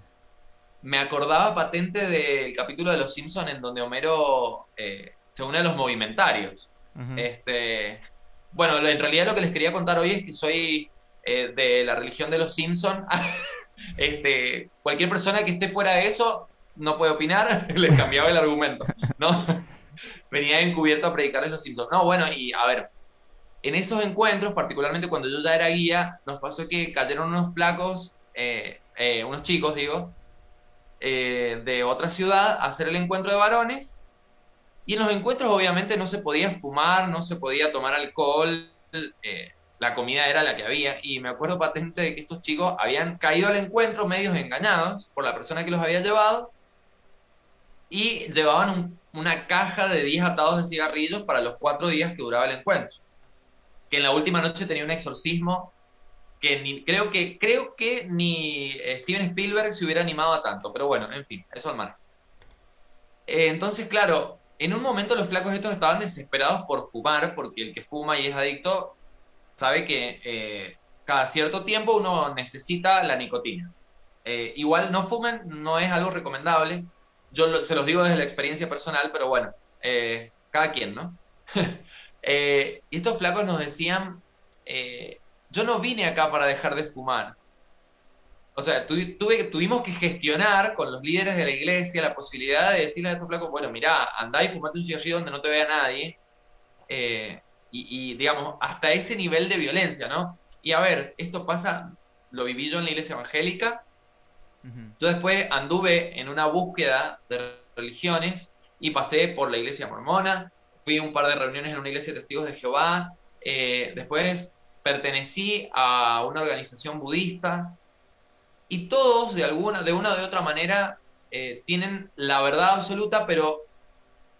[SPEAKER 2] Me acordaba patente del capítulo de Los Simpsons en donde Homero eh, se une a los movimentarios. Este bueno, en realidad lo que les quería contar hoy es que soy eh, de la religión de los Simpson. este, cualquier persona que esté fuera de eso no puede opinar, les cambiaba el argumento, ¿no? venía encubierto a predicarles los síntomas. No, bueno, y a ver, en esos encuentros, particularmente cuando yo ya era guía, nos pasó que cayeron unos flacos, eh, eh, unos chicos, digo, de otra ciudad a hacer el encuentro de varones. Y en los encuentros obviamente no se podía fumar, no se podía tomar alcohol, la comida era la que había. Y me acuerdo patente de que estos chicos habían caído al encuentro medios engañados por la persona que los había llevado y llevaban una caja de 10 atados de cigarrillos para los cuatro días que duraba el encuentro. Que en la última noche tenía un exorcismo que creo que creo que ni eh, Steven Spielberg se hubiera animado a tanto, pero bueno, en fin, eso al mar. Eh, entonces, claro, en un momento los flacos estos estaban desesperados por fumar, porque el que fuma y es adicto sabe que eh, cada cierto tiempo uno necesita la nicotina. igual no fumen, no es algo recomendable. Yo se los digo desde la experiencia personal, pero bueno, cada quien, ¿no? y estos flacos nos decían, yo no vine acá para dejar de fumar. O sea, tuve, tuvimos que gestionar con los líderes de la iglesia la posibilidad de decirles a estos flacos, bueno, mirá, andá y fumate un cigarrillo donde no te vea nadie. Eh, y, digamos, hasta ese nivel de violencia, ¿no? Y a ver, esto pasa, lo viví yo en la iglesia evangélica. Yo después anduve en una búsqueda de religiones y pasé por la iglesia mormona, fui a un par de reuniones en una iglesia de testigos de Jehová, eh, después pertenecí a una organización budista y todos de alguna, de una o de otra manera eh, tienen la verdad absoluta, pero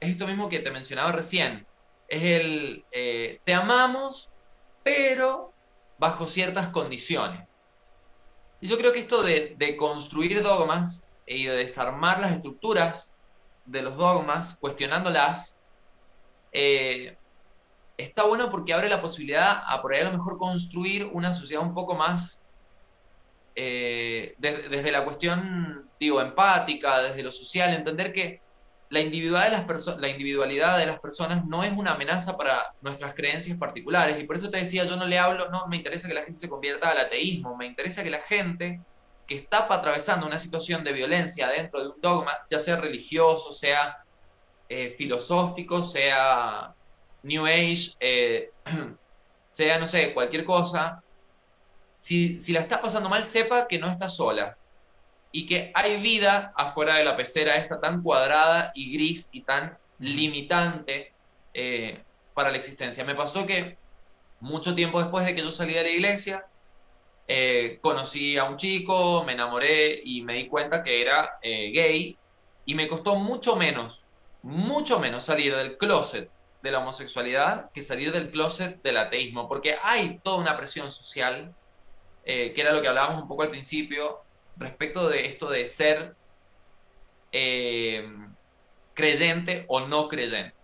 [SPEAKER 2] es esto mismo que te mencionaba recién. Es el eh, te amamos, pero bajo ciertas condiciones. Y yo creo que esto de, construir dogmas y de desarmar las estructuras de los dogmas, cuestionándolas, eh, está bueno porque abre la posibilidad a por ahí a lo mejor construir una sociedad un poco más eh, desde la cuestión, digo, empática, desde lo social, entender que la individualidad, de las personas no es una amenaza para nuestras creencias particulares. Y por eso te decía, yo no le hablo, no me interesa que la gente se convierta al ateísmo, me interesa que la gente que está atravesando una situación de violencia dentro de un dogma, ya sea religioso, sea eh, filosófico, sea New Age, eh, sea, no sé, cualquier cosa, si, la está pasando mal, sepa que no está sola y que hay vida afuera de la pecera esta tan cuadrada y gris y tan limitante eh, para la existencia. Me pasó que mucho tiempo después de que yo salí de la iglesia, eh, conocí a un chico, me enamoré y me di cuenta que era gay y me costó mucho menos, mucho menos salir del closet de la homosexualidad que salir del closet del ateísmo, porque hay toda una presión social, eh, que era lo que hablábamos un poco al principio, respecto de esto de ser eh, creyente o no creyente.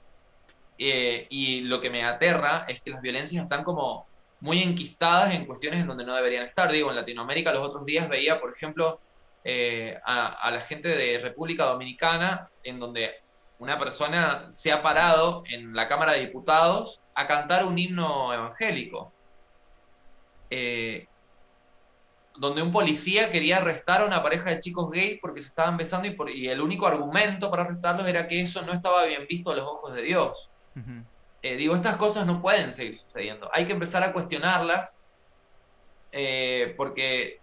[SPEAKER 2] Eh, y lo que me aterra es que las violencias están como muy enquistadas en cuestiones en donde no deberían estar. Digo, en Latinoamérica los otros días veía, por ejemplo, a, la gente de República Dominicana, en donde una persona se ha parado en la Cámara de Diputados a cantar un himno evangélico, eh, donde un policía quería arrestar a una pareja de chicos gay porque se estaban besando y, el único argumento para arrestarlos era que eso no estaba bien visto a los ojos de Dios. Eh, digo, estas cosas no pueden seguir sucediendo. Hay que empezar a cuestionarlas eh, porque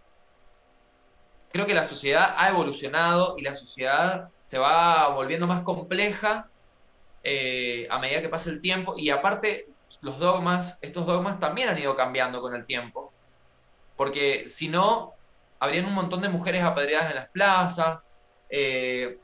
[SPEAKER 2] creo que la sociedad ha evolucionado y la sociedad se va volviendo más compleja eh, a medida que pasa el tiempo y aparte los dogmas, estos dogmas también han ido cambiando con el tiempo, porque si no, habrían un montón de mujeres apedreadas en las plazas, eh,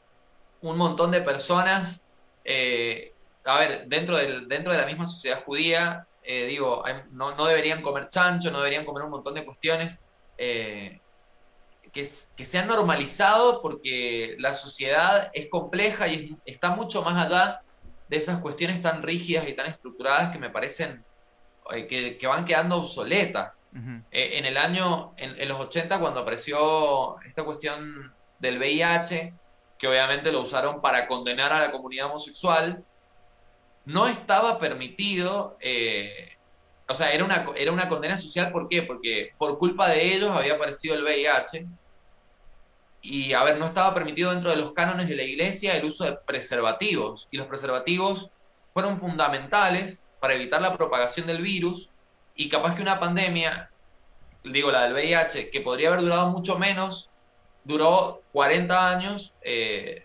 [SPEAKER 2] un montón de personas, eh, a ver, dentro, del, dentro de la misma sociedad judía, digo, no, no, deberían comer chancho, no deberían comer un montón de cuestiones que, se han normalizado porque la sociedad es compleja y está mucho más allá de esas cuestiones tan rígidas y tan estructuradas que me parecen eh, que, van quedando obsoletas. Eh, en el año, en, los 80, cuando apareció esta cuestión del VIH, que obviamente lo usaron para condenar a la comunidad homosexual, no estaba permitido, eh, o sea, era una, era una condena social, ¿por qué? Porque por culpa de ellos había aparecido el VIH y, a ver, no estaba permitido dentro de los cánones de la iglesia el uso de preservativos. Y los preservativos fueron fundamentales para evitar la propagación del virus y capaz que una pandemia, digo la del VIH, que podría haber durado mucho menos, duró 40 años, eh,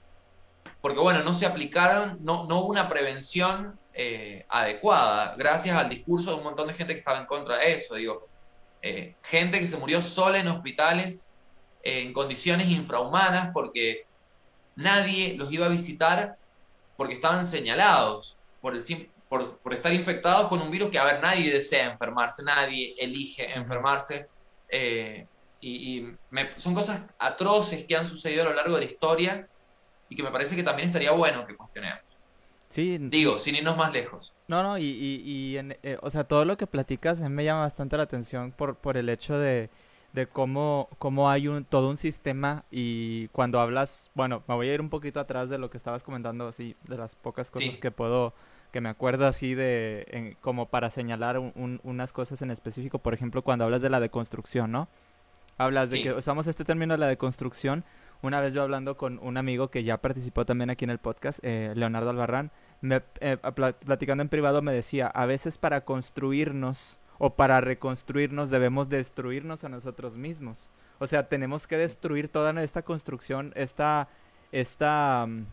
[SPEAKER 2] porque bueno, no se aplicaron, no, no hubo una prevención eh, adecuada, gracias al discurso de un montón de gente que estaba en contra de eso, digo, eh, gente que se murió sola en hospitales en condiciones infrahumanas porque nadie los iba a visitar porque estaban señalados por, el, por, por, estar infectados con un virus que, a ver, nadie desea enfermarse, nadie elige enfermarse. Eh, y, son cosas atroces que han sucedido a lo largo de la historia y que me parece que también estaría bueno que cuestionemos.
[SPEAKER 1] Sí.
[SPEAKER 2] Digo, sin irnos más lejos.
[SPEAKER 1] No, no, y, y, eh, o sea, todo lo que platicas me llama bastante la atención por, por el hecho de, de cómo, cómo hay un, todo un sistema y cuando hablas, bueno, me voy a ir un poquito atrás de lo que estabas comentando, así, de las pocas cosas que puedo, que me acuerdo así de, como para señalar unas cosas en específico, por ejemplo, cuando hablas de la deconstrucción, ¿no? Hablas de que usamos este término de la deconstrucción. Una vez yo hablando con un amigo que ya participó también aquí en el podcast, eh, Leonardo Albarrán, me, eh, platicando en privado me decía, a veces para construirnos o para reconstruirnos debemos destruirnos a nosotros mismos. O sea, tenemos que destruir toda esta construcción, esta, esta mm,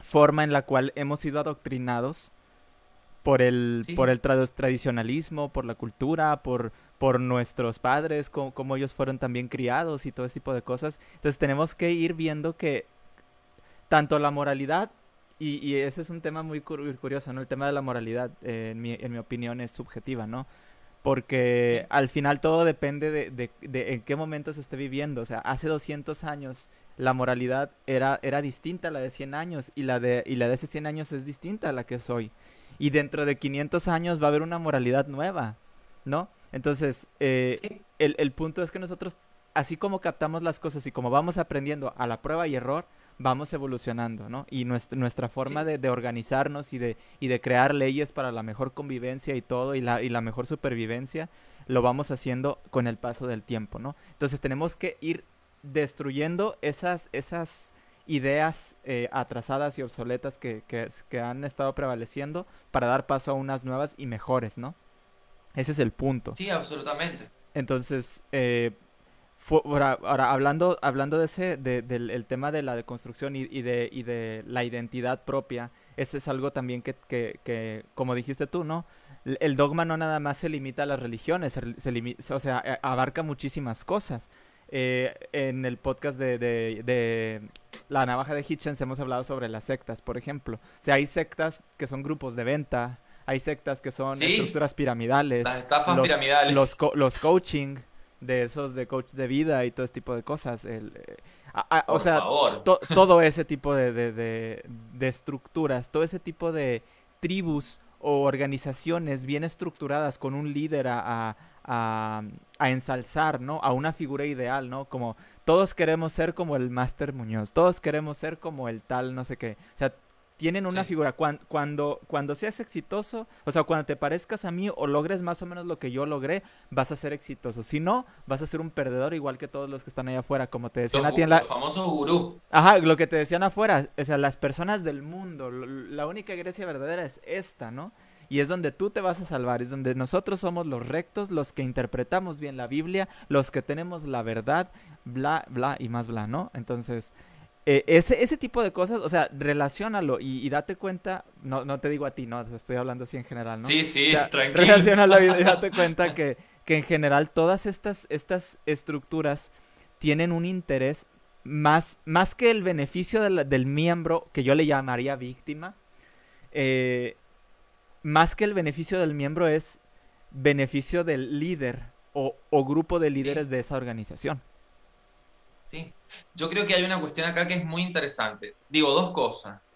[SPEAKER 1] forma en la cual hemos sido adoctrinados por el, por el tradicionalismo, por la cultura, por, por nuestros padres, como, ellos fueron también criados y todo ese tipo de cosas. Entonces tenemos que ir viendo que tanto la moralidad, y, ese es un tema muy curioso, ¿no? El tema de la moralidad, eh, en, mi, en mi opinión, es subjetiva, ¿no? porque al final todo depende de, de, en qué momento se esté viviendo. O sea, hace 200 años la moralidad era, era distinta a la de 100 años y la de, y la de hace 100 años es distinta a la que es hoy. Y dentro de 500 años va a haber una moralidad nueva, ¿no? Entonces, eh, el, el punto es que nosotros, así como captamos las cosas y como vamos aprendiendo a la prueba y error, vamos evolucionando, ¿no? Y nuestra, nuestra forma de, organizarnos y de, y de crear leyes para la mejor convivencia y todo, y la, y la mejor supervivencia, lo vamos haciendo con el paso del tiempo, ¿no? Entonces tenemos que ir destruyendo esas, esas ideas eh, atrasadas y obsoletas que, que, que, han estado prevaleciendo para dar paso a unas nuevas y mejores, ¿no? Ese es el punto.
[SPEAKER 2] Sí, absolutamente.
[SPEAKER 1] Entonces, eh, ahora, hablando, hablando de ese, del el tema de la deconstrucción y, y, de, y de la identidad propia, ese es algo también que, que, que, como dijiste tú, ¿no? El dogma no nada más se limita a las religiones, se, o sea, abarca muchísimas cosas. Eh, en el podcast de, de, de, La Navaja de Hitchens hemos hablado sobre las sectas, por ejemplo. O sea, hay sectas que son grupos de venta, hay sectas que son estructuras piramidales.
[SPEAKER 2] Las estafas piramidales.
[SPEAKER 1] Los, los coaching, de esos de coach de vida y todo ese tipo de cosas. El, eh, o sea, todo ese tipo de, de, de, estructuras, todo ese tipo de tribus o organizaciones bien estructuradas con un líder a, a, a, ensalzar, ¿no? A una figura ideal, ¿no? Como todos queremos ser como el Máster Muñoz, todos queremos ser como el tal, no sé qué. O sea, tienen una figura. Cuando, cuando, seas exitoso, o sea, cuando te parezcas a mí o logres más o menos lo que yo logré, vas a ser exitoso. Si no, vas a ser un perdedor igual que todos los que están allá afuera, como te decían a ti en la...
[SPEAKER 2] famoso gurú.
[SPEAKER 1] Ajá, lo que te decían afuera, o sea, las personas del mundo, la única Grecia verdadera es esta, ¿no? Y es donde tú te vas a salvar, es donde nosotros somos los rectos, los que interpretamos bien la Biblia, los que tenemos la verdad, bla, bla y más bla, ¿no? Entonces, eh, ese, ese tipo de cosas, o sea, relacionalo y, date cuenta, no, no te digo a ti, no, estoy hablando así en general, ¿no?
[SPEAKER 2] Sí, sí, tranquilo.
[SPEAKER 1] Relacionalo y, date cuenta que, que en general todas estas, estas estructuras tienen un interés más, más que el beneficio del, miembro, que yo le llamaría víctima, eh, más que el beneficio del miembro es beneficio del líder o, o grupo de líderes de esa organización.
[SPEAKER 2] Sí. Yo creo que hay una cuestión acá que es muy interesante. Digo, dos cosas.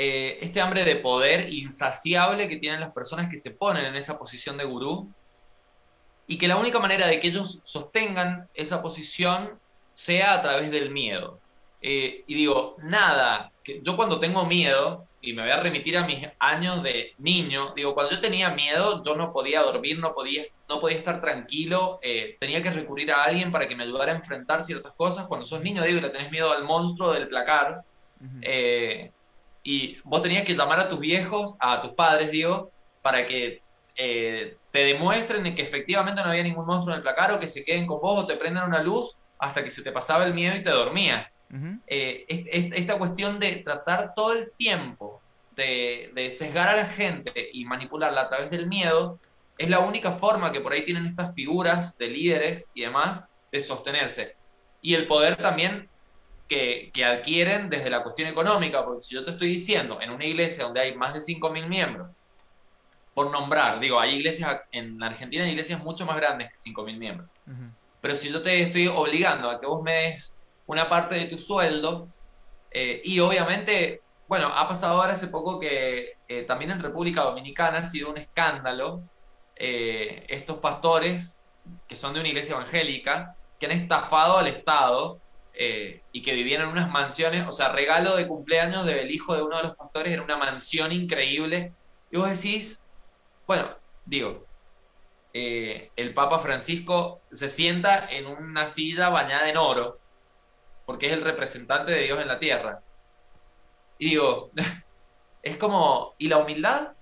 [SPEAKER 2] Eh, este hambre de poder insaciable que tienen las personas que se ponen en esa posición de gurú y que la única manera de que ellos sostengan esa posición sea a través del miedo. Eh, y digo, nada, que yo cuando tengo miedo, y me voy a remitir a mis años de niño, digo, cuando yo tenía miedo, yo no podía dormir, no podía, no podía estar tranquilo, eh, tenía que recurrir a alguien para que me ayudara a enfrentar ciertas cosas. Cuando sos niño, digo, le tenés miedo al monstruo del placar, eh, y vos tenías que llamar a tus viejos, a tus padres, digo, para que eh, te demuestren que efectivamente no había ningún monstruo en el placar o que se queden con vos o te prendan una luz hasta que se te pasaba el miedo y te dormías. Eh, esta cuestión de tratar todo el tiempo de, sesgar a la gente y manipularla a través del miedo es la única forma que por ahí tienen estas figuras de líderes y demás de sostenerse. Y el poder también que, que, adquieren desde la cuestión económica, porque si yo te estoy diciendo, en una iglesia donde hay más de 5.000 miembros, por nombrar, digo, hay iglesias, en Argentina hay iglesias mucho más grandes que 5.000 miembros, pero si yo te estoy obligando a que vos me des una parte de tu sueldo, eh, y obviamente, bueno, ha pasado ahora hace poco que eh, también en República Dominicana ha sido un escándalo eh, estos pastores que son de una iglesia evangélica, que han estafado al Estado y que vivían en unas mansiones, o sea, regalo de cumpleaños del hijo de uno de los pastores era una mansión increíble. Y vos decís, bueno, digo, eh, el Papa Francisco se sienta en una silla bañada en oro, porque es el representante de Dios en la tierra. Y digo, es como, ¿y la humildad?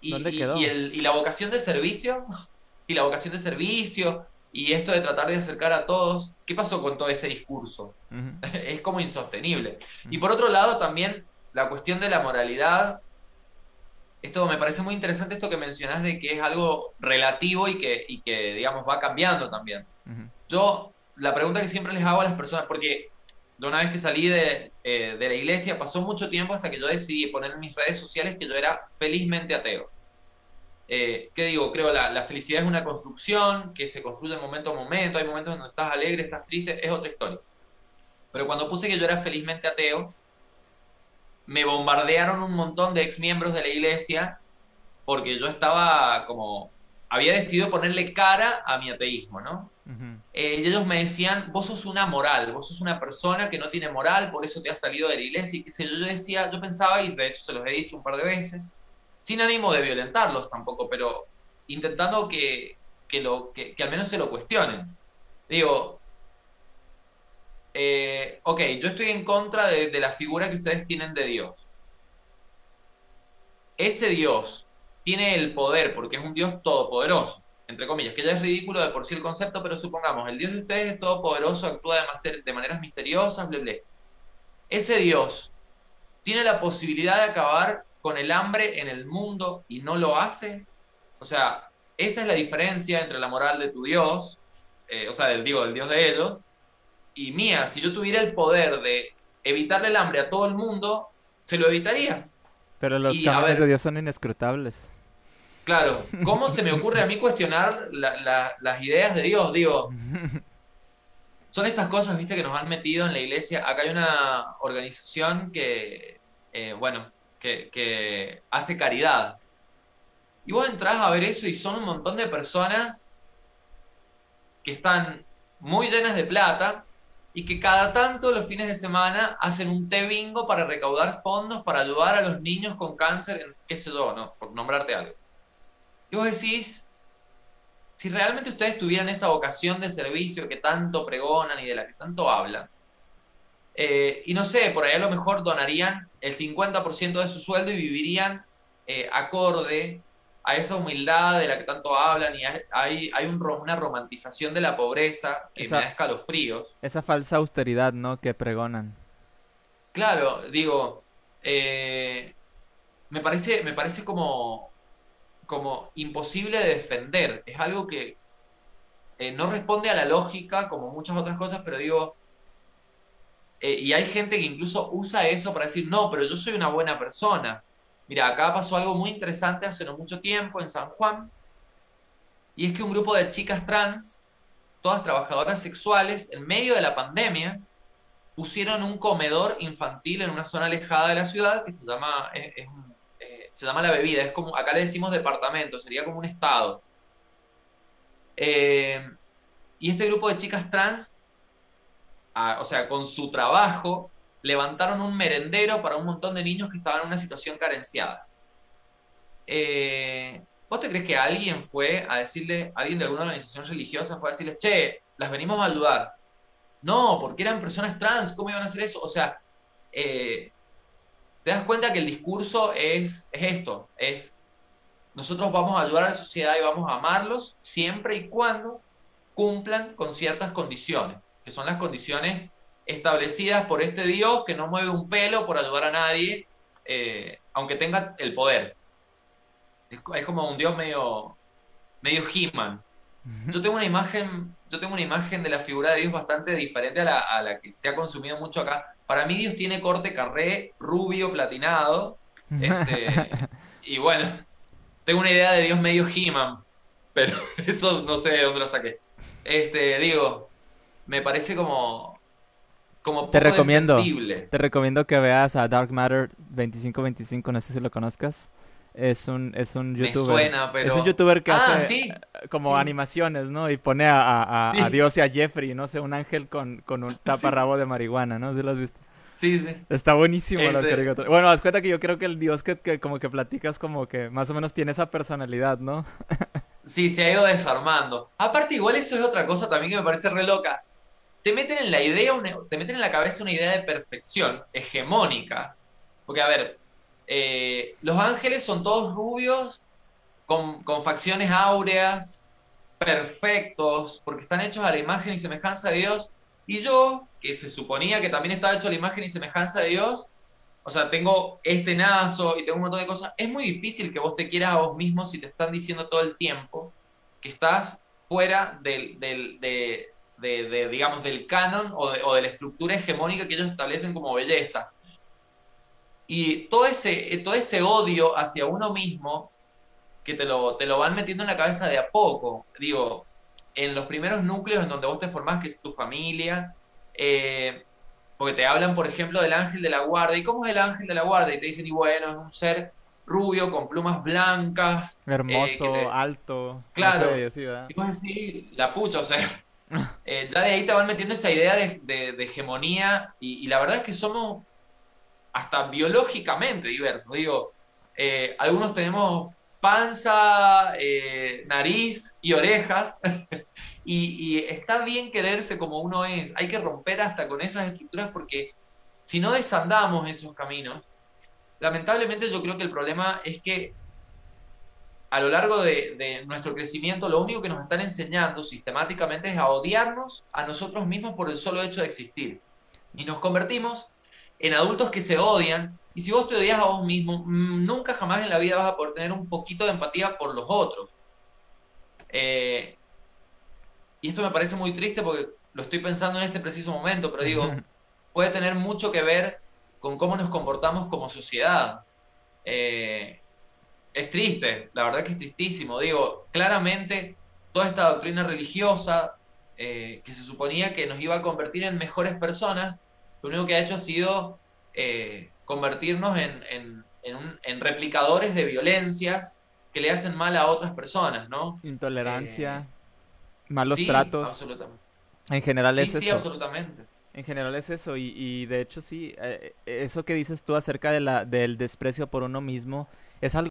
[SPEAKER 2] ¿Y, Y, la vocación de servicio? ¿Y la vocación de servicio? ¿Y esto de tratar de acercar a todos? ¿Qué pasó con todo ese discurso? es como insostenible. Y por otro lado, también la cuestión de la moralidad esto me parece muy interesante esto que mencionas de que es algo relativo y que, y que digamos, va cambiando también. Yo, la pregunta que siempre les hago a las personas, porque de una vez que salí de, eh, de, la iglesia, pasó mucho tiempo hasta que yo decidí poner en mis redes sociales que yo era felizmente ateo. Eh, ¿Qué digo? Creo la, la felicidad es una construcción que se construye momento a momento, hay momentos donde estás alegre, estás triste, es otra historia. Pero cuando puse que yo era felizmente ateo, me bombardearon un montón de ex miembros de la iglesia porque yo estaba como, había decidido ponerle cara a mi ateísmo, ¿no? Eh, y ellos me decían, vos sos una moral, vos sos una persona que no tiene moral, por eso te has salido de la iglesia. Y que yo decía, yo pensaba, y de hecho se los he dicho un par de veces, sin ánimo de violentarlos tampoco, pero intentando que, que lo, que, que al menos se lo cuestionen. Digo, eh, ok, yo estoy en contra de, la figura que ustedes tienen de Dios. Ese Dios tiene el poder porque es un Dios todopoderoso, entre comillas, que ya es ridículo de por sí el concepto, pero supongamos, el Dios de ustedes es todopoderoso, actúa de, de maneras misteriosas, bla, bla. Ese Dios tiene la posibilidad de acabar con el hambre en el mundo y no lo hace. O sea, esa es la diferencia entre la moral de tu Dios, eh, o sea, del, digo, del Dios de ellos, y mía, si yo tuviera el poder de evitarle el hambre a todo el mundo, se lo evitaría.
[SPEAKER 1] Pero los caminos de Dios son inescrutables.
[SPEAKER 2] Claro, ¿cómo se me ocurre a mí cuestionar las ideas de Dios? Digo, son estas cosas, viste, que nos han metido en la iglesia. Acá hay una organización que, eh, bueno, que, que hace caridad. Y vos entras a ver eso y son un montón de personas que están muy llenas de plata, y que cada tanto los fines de semana hacen un té bingo para recaudar fondos para ayudar a los niños con cáncer, en, qué sé yo, por nombrarte algo. Y vos decís, si realmente ustedes tuvieran esa vocación de servicio que tanto pregonan y de la que tanto hablan, eh, y no sé, por ahí a lo mejor donarían el 50% de su sueldo y vivirían eh, acorde a esa humildad de la que tanto hablan y hay, hay un, una romantización de la pobreza que me da escalofríos.
[SPEAKER 1] Esa falsa austeridad, ¿no? Que pregonan.
[SPEAKER 2] Claro, digo, eh, me, parece, me parece como, como imposible de defender. Es algo que eh, no responde a la lógica como muchas otras cosas, pero digo, eh, y hay gente que incluso usa eso para decir, no, pero yo soy una buena persona. Mira, acá pasó algo muy interesante hace no mucho tiempo en San Juan, y es que un grupo de chicas trans, todas trabajadoras sexuales, en medio de la pandemia, pusieron un comedor infantil en una zona alejada de la ciudad que se llama, eh, se llama La Bebida, es como, acá le decimos departamento, sería como un estado. Eh, y este grupo de chicas trans, o sea, con su trabajo, levantaron un merendero para un montón de niños que estaban en una situación carenciada. Eh, ¿Vos te crees que alguien fue a decirle, alguien de alguna organización religiosa fue a decirles, che, las venimos a ayudar? No, porque eran personas trans, ¿cómo iban a hacer eso? O sea, eh, te das cuenta que el discurso es, es esto, es nosotros vamos a ayudar a la sociedad y vamos a amarlos siempre y cuando cumplan con ciertas condiciones, que son las condiciones establecidas por este Dios que no mueve un pelo por ayudar a nadie, eh, aunque tenga el poder. Es, como un Dios medio, medio He-Man. Yo tengo una imagen, yo tengo una imagen de la figura de Dios bastante diferente a la, a la, que se ha consumido mucho acá. Para mí Dios tiene corte carré, rubio, platinado. Este, y bueno, tengo una idea de Dios medio He-Man, pero eso no sé de dónde lo saqué. Este, digo, me parece como como
[SPEAKER 1] te recomiendo. te recomiendo que veas a Dark Matter 2525 no sé si lo conozcas. Es un es un youtuber.
[SPEAKER 2] me suena, pero...
[SPEAKER 1] es un youtuber que ah, hace eh, como animaciones no y pone a, a, Dios y a Jeffrey no sé un ángel con, con un taparrabo de marihuana no ¿Sí lo has visto
[SPEAKER 2] Sí, sí.
[SPEAKER 1] Está buenísimo la este caricatura. Bueno, das cuenta que yo creo que el dios que, que, como que platicas como que más o menos tiene esa personalidad, ¿no?
[SPEAKER 2] sí, se ha ido desarmando. Aparte, igual eso es otra cosa también que me parece re loca. Te meten en la idea, te meten en la cabeza una idea de perfección hegemónica. Porque, a ver, eh, los ángeles son todos rubios, con, con facciones áureas, perfectos, porque están hechos a la imagen y semejanza de Dios. Y yo, que se suponía que también estaba hecho a la imagen y semejanza de Dios, o sea, tengo este nazo y tengo un montón de cosas, es muy difícil que vos te quieras a vos mismo si te están diciendo todo el tiempo que estás fuera del, de, digamos, del canon o de, o de, la estructura hegemónica que ellos establecen como belleza. Y todo ese, todo ese odio hacia uno mismo, que te lo, te lo van metiendo en la cabeza de a poco. Digo, en los primeros núcleos en donde vos te formás, que es tu familia, eh, porque te hablan, por ejemplo, del ángel de la guardia. ¿Y cómo es el ángel de la guardia? Y te dicen, y bueno, es un ser rubio con plumas blancas.
[SPEAKER 1] Hermoso, eh, alto.
[SPEAKER 2] Claro. y vos decís, la pucha, o sea. Eh, ya de ahí te van metiendo esa idea de, hegemonía y, la verdad es que somos hasta biológicamente diversos. Digo, algunos tenemos panza, nariz y orejas. Y, está bien quererse como uno es. Hay que romper hasta con esas estructuras porque si no desandamos esos caminos, lamentablemente yo creo que el problema es que a lo largo de, nuestro crecimiento lo único que nos están enseñando sistemáticamente es a odiarnos a nosotros mismos por el solo hecho de existir. Y nos convertimos en adultos que se odian. Y si vos te odias a vos mismo, mm, nunca jamás en la vida vas a poder tener un poquito de empatía por los otros. Eh, y esto me parece muy triste porque lo estoy pensando en este preciso momento, pero digo, puede tener mucho que ver con cómo nos comportamos como sociedad. Eh, es triste, la verdad que es tristísimo. Digo, claramente toda esta doctrina religiosa eh, que se suponía que nos iba a convertir en mejores personas, lo único que ha hecho ha sido eh, convertirnos en, en, replicadores de violencias que le hacen mal a otras personas, ¿no?
[SPEAKER 1] Intolerancia malos tratos.
[SPEAKER 2] Absolutamente.
[SPEAKER 1] En general es eso.
[SPEAKER 2] Sí, absolutamente.
[SPEAKER 1] En general es eso y, y de hecho sí, eh, eso que dices tú acerca de la, del desprecio por uno mismo es algo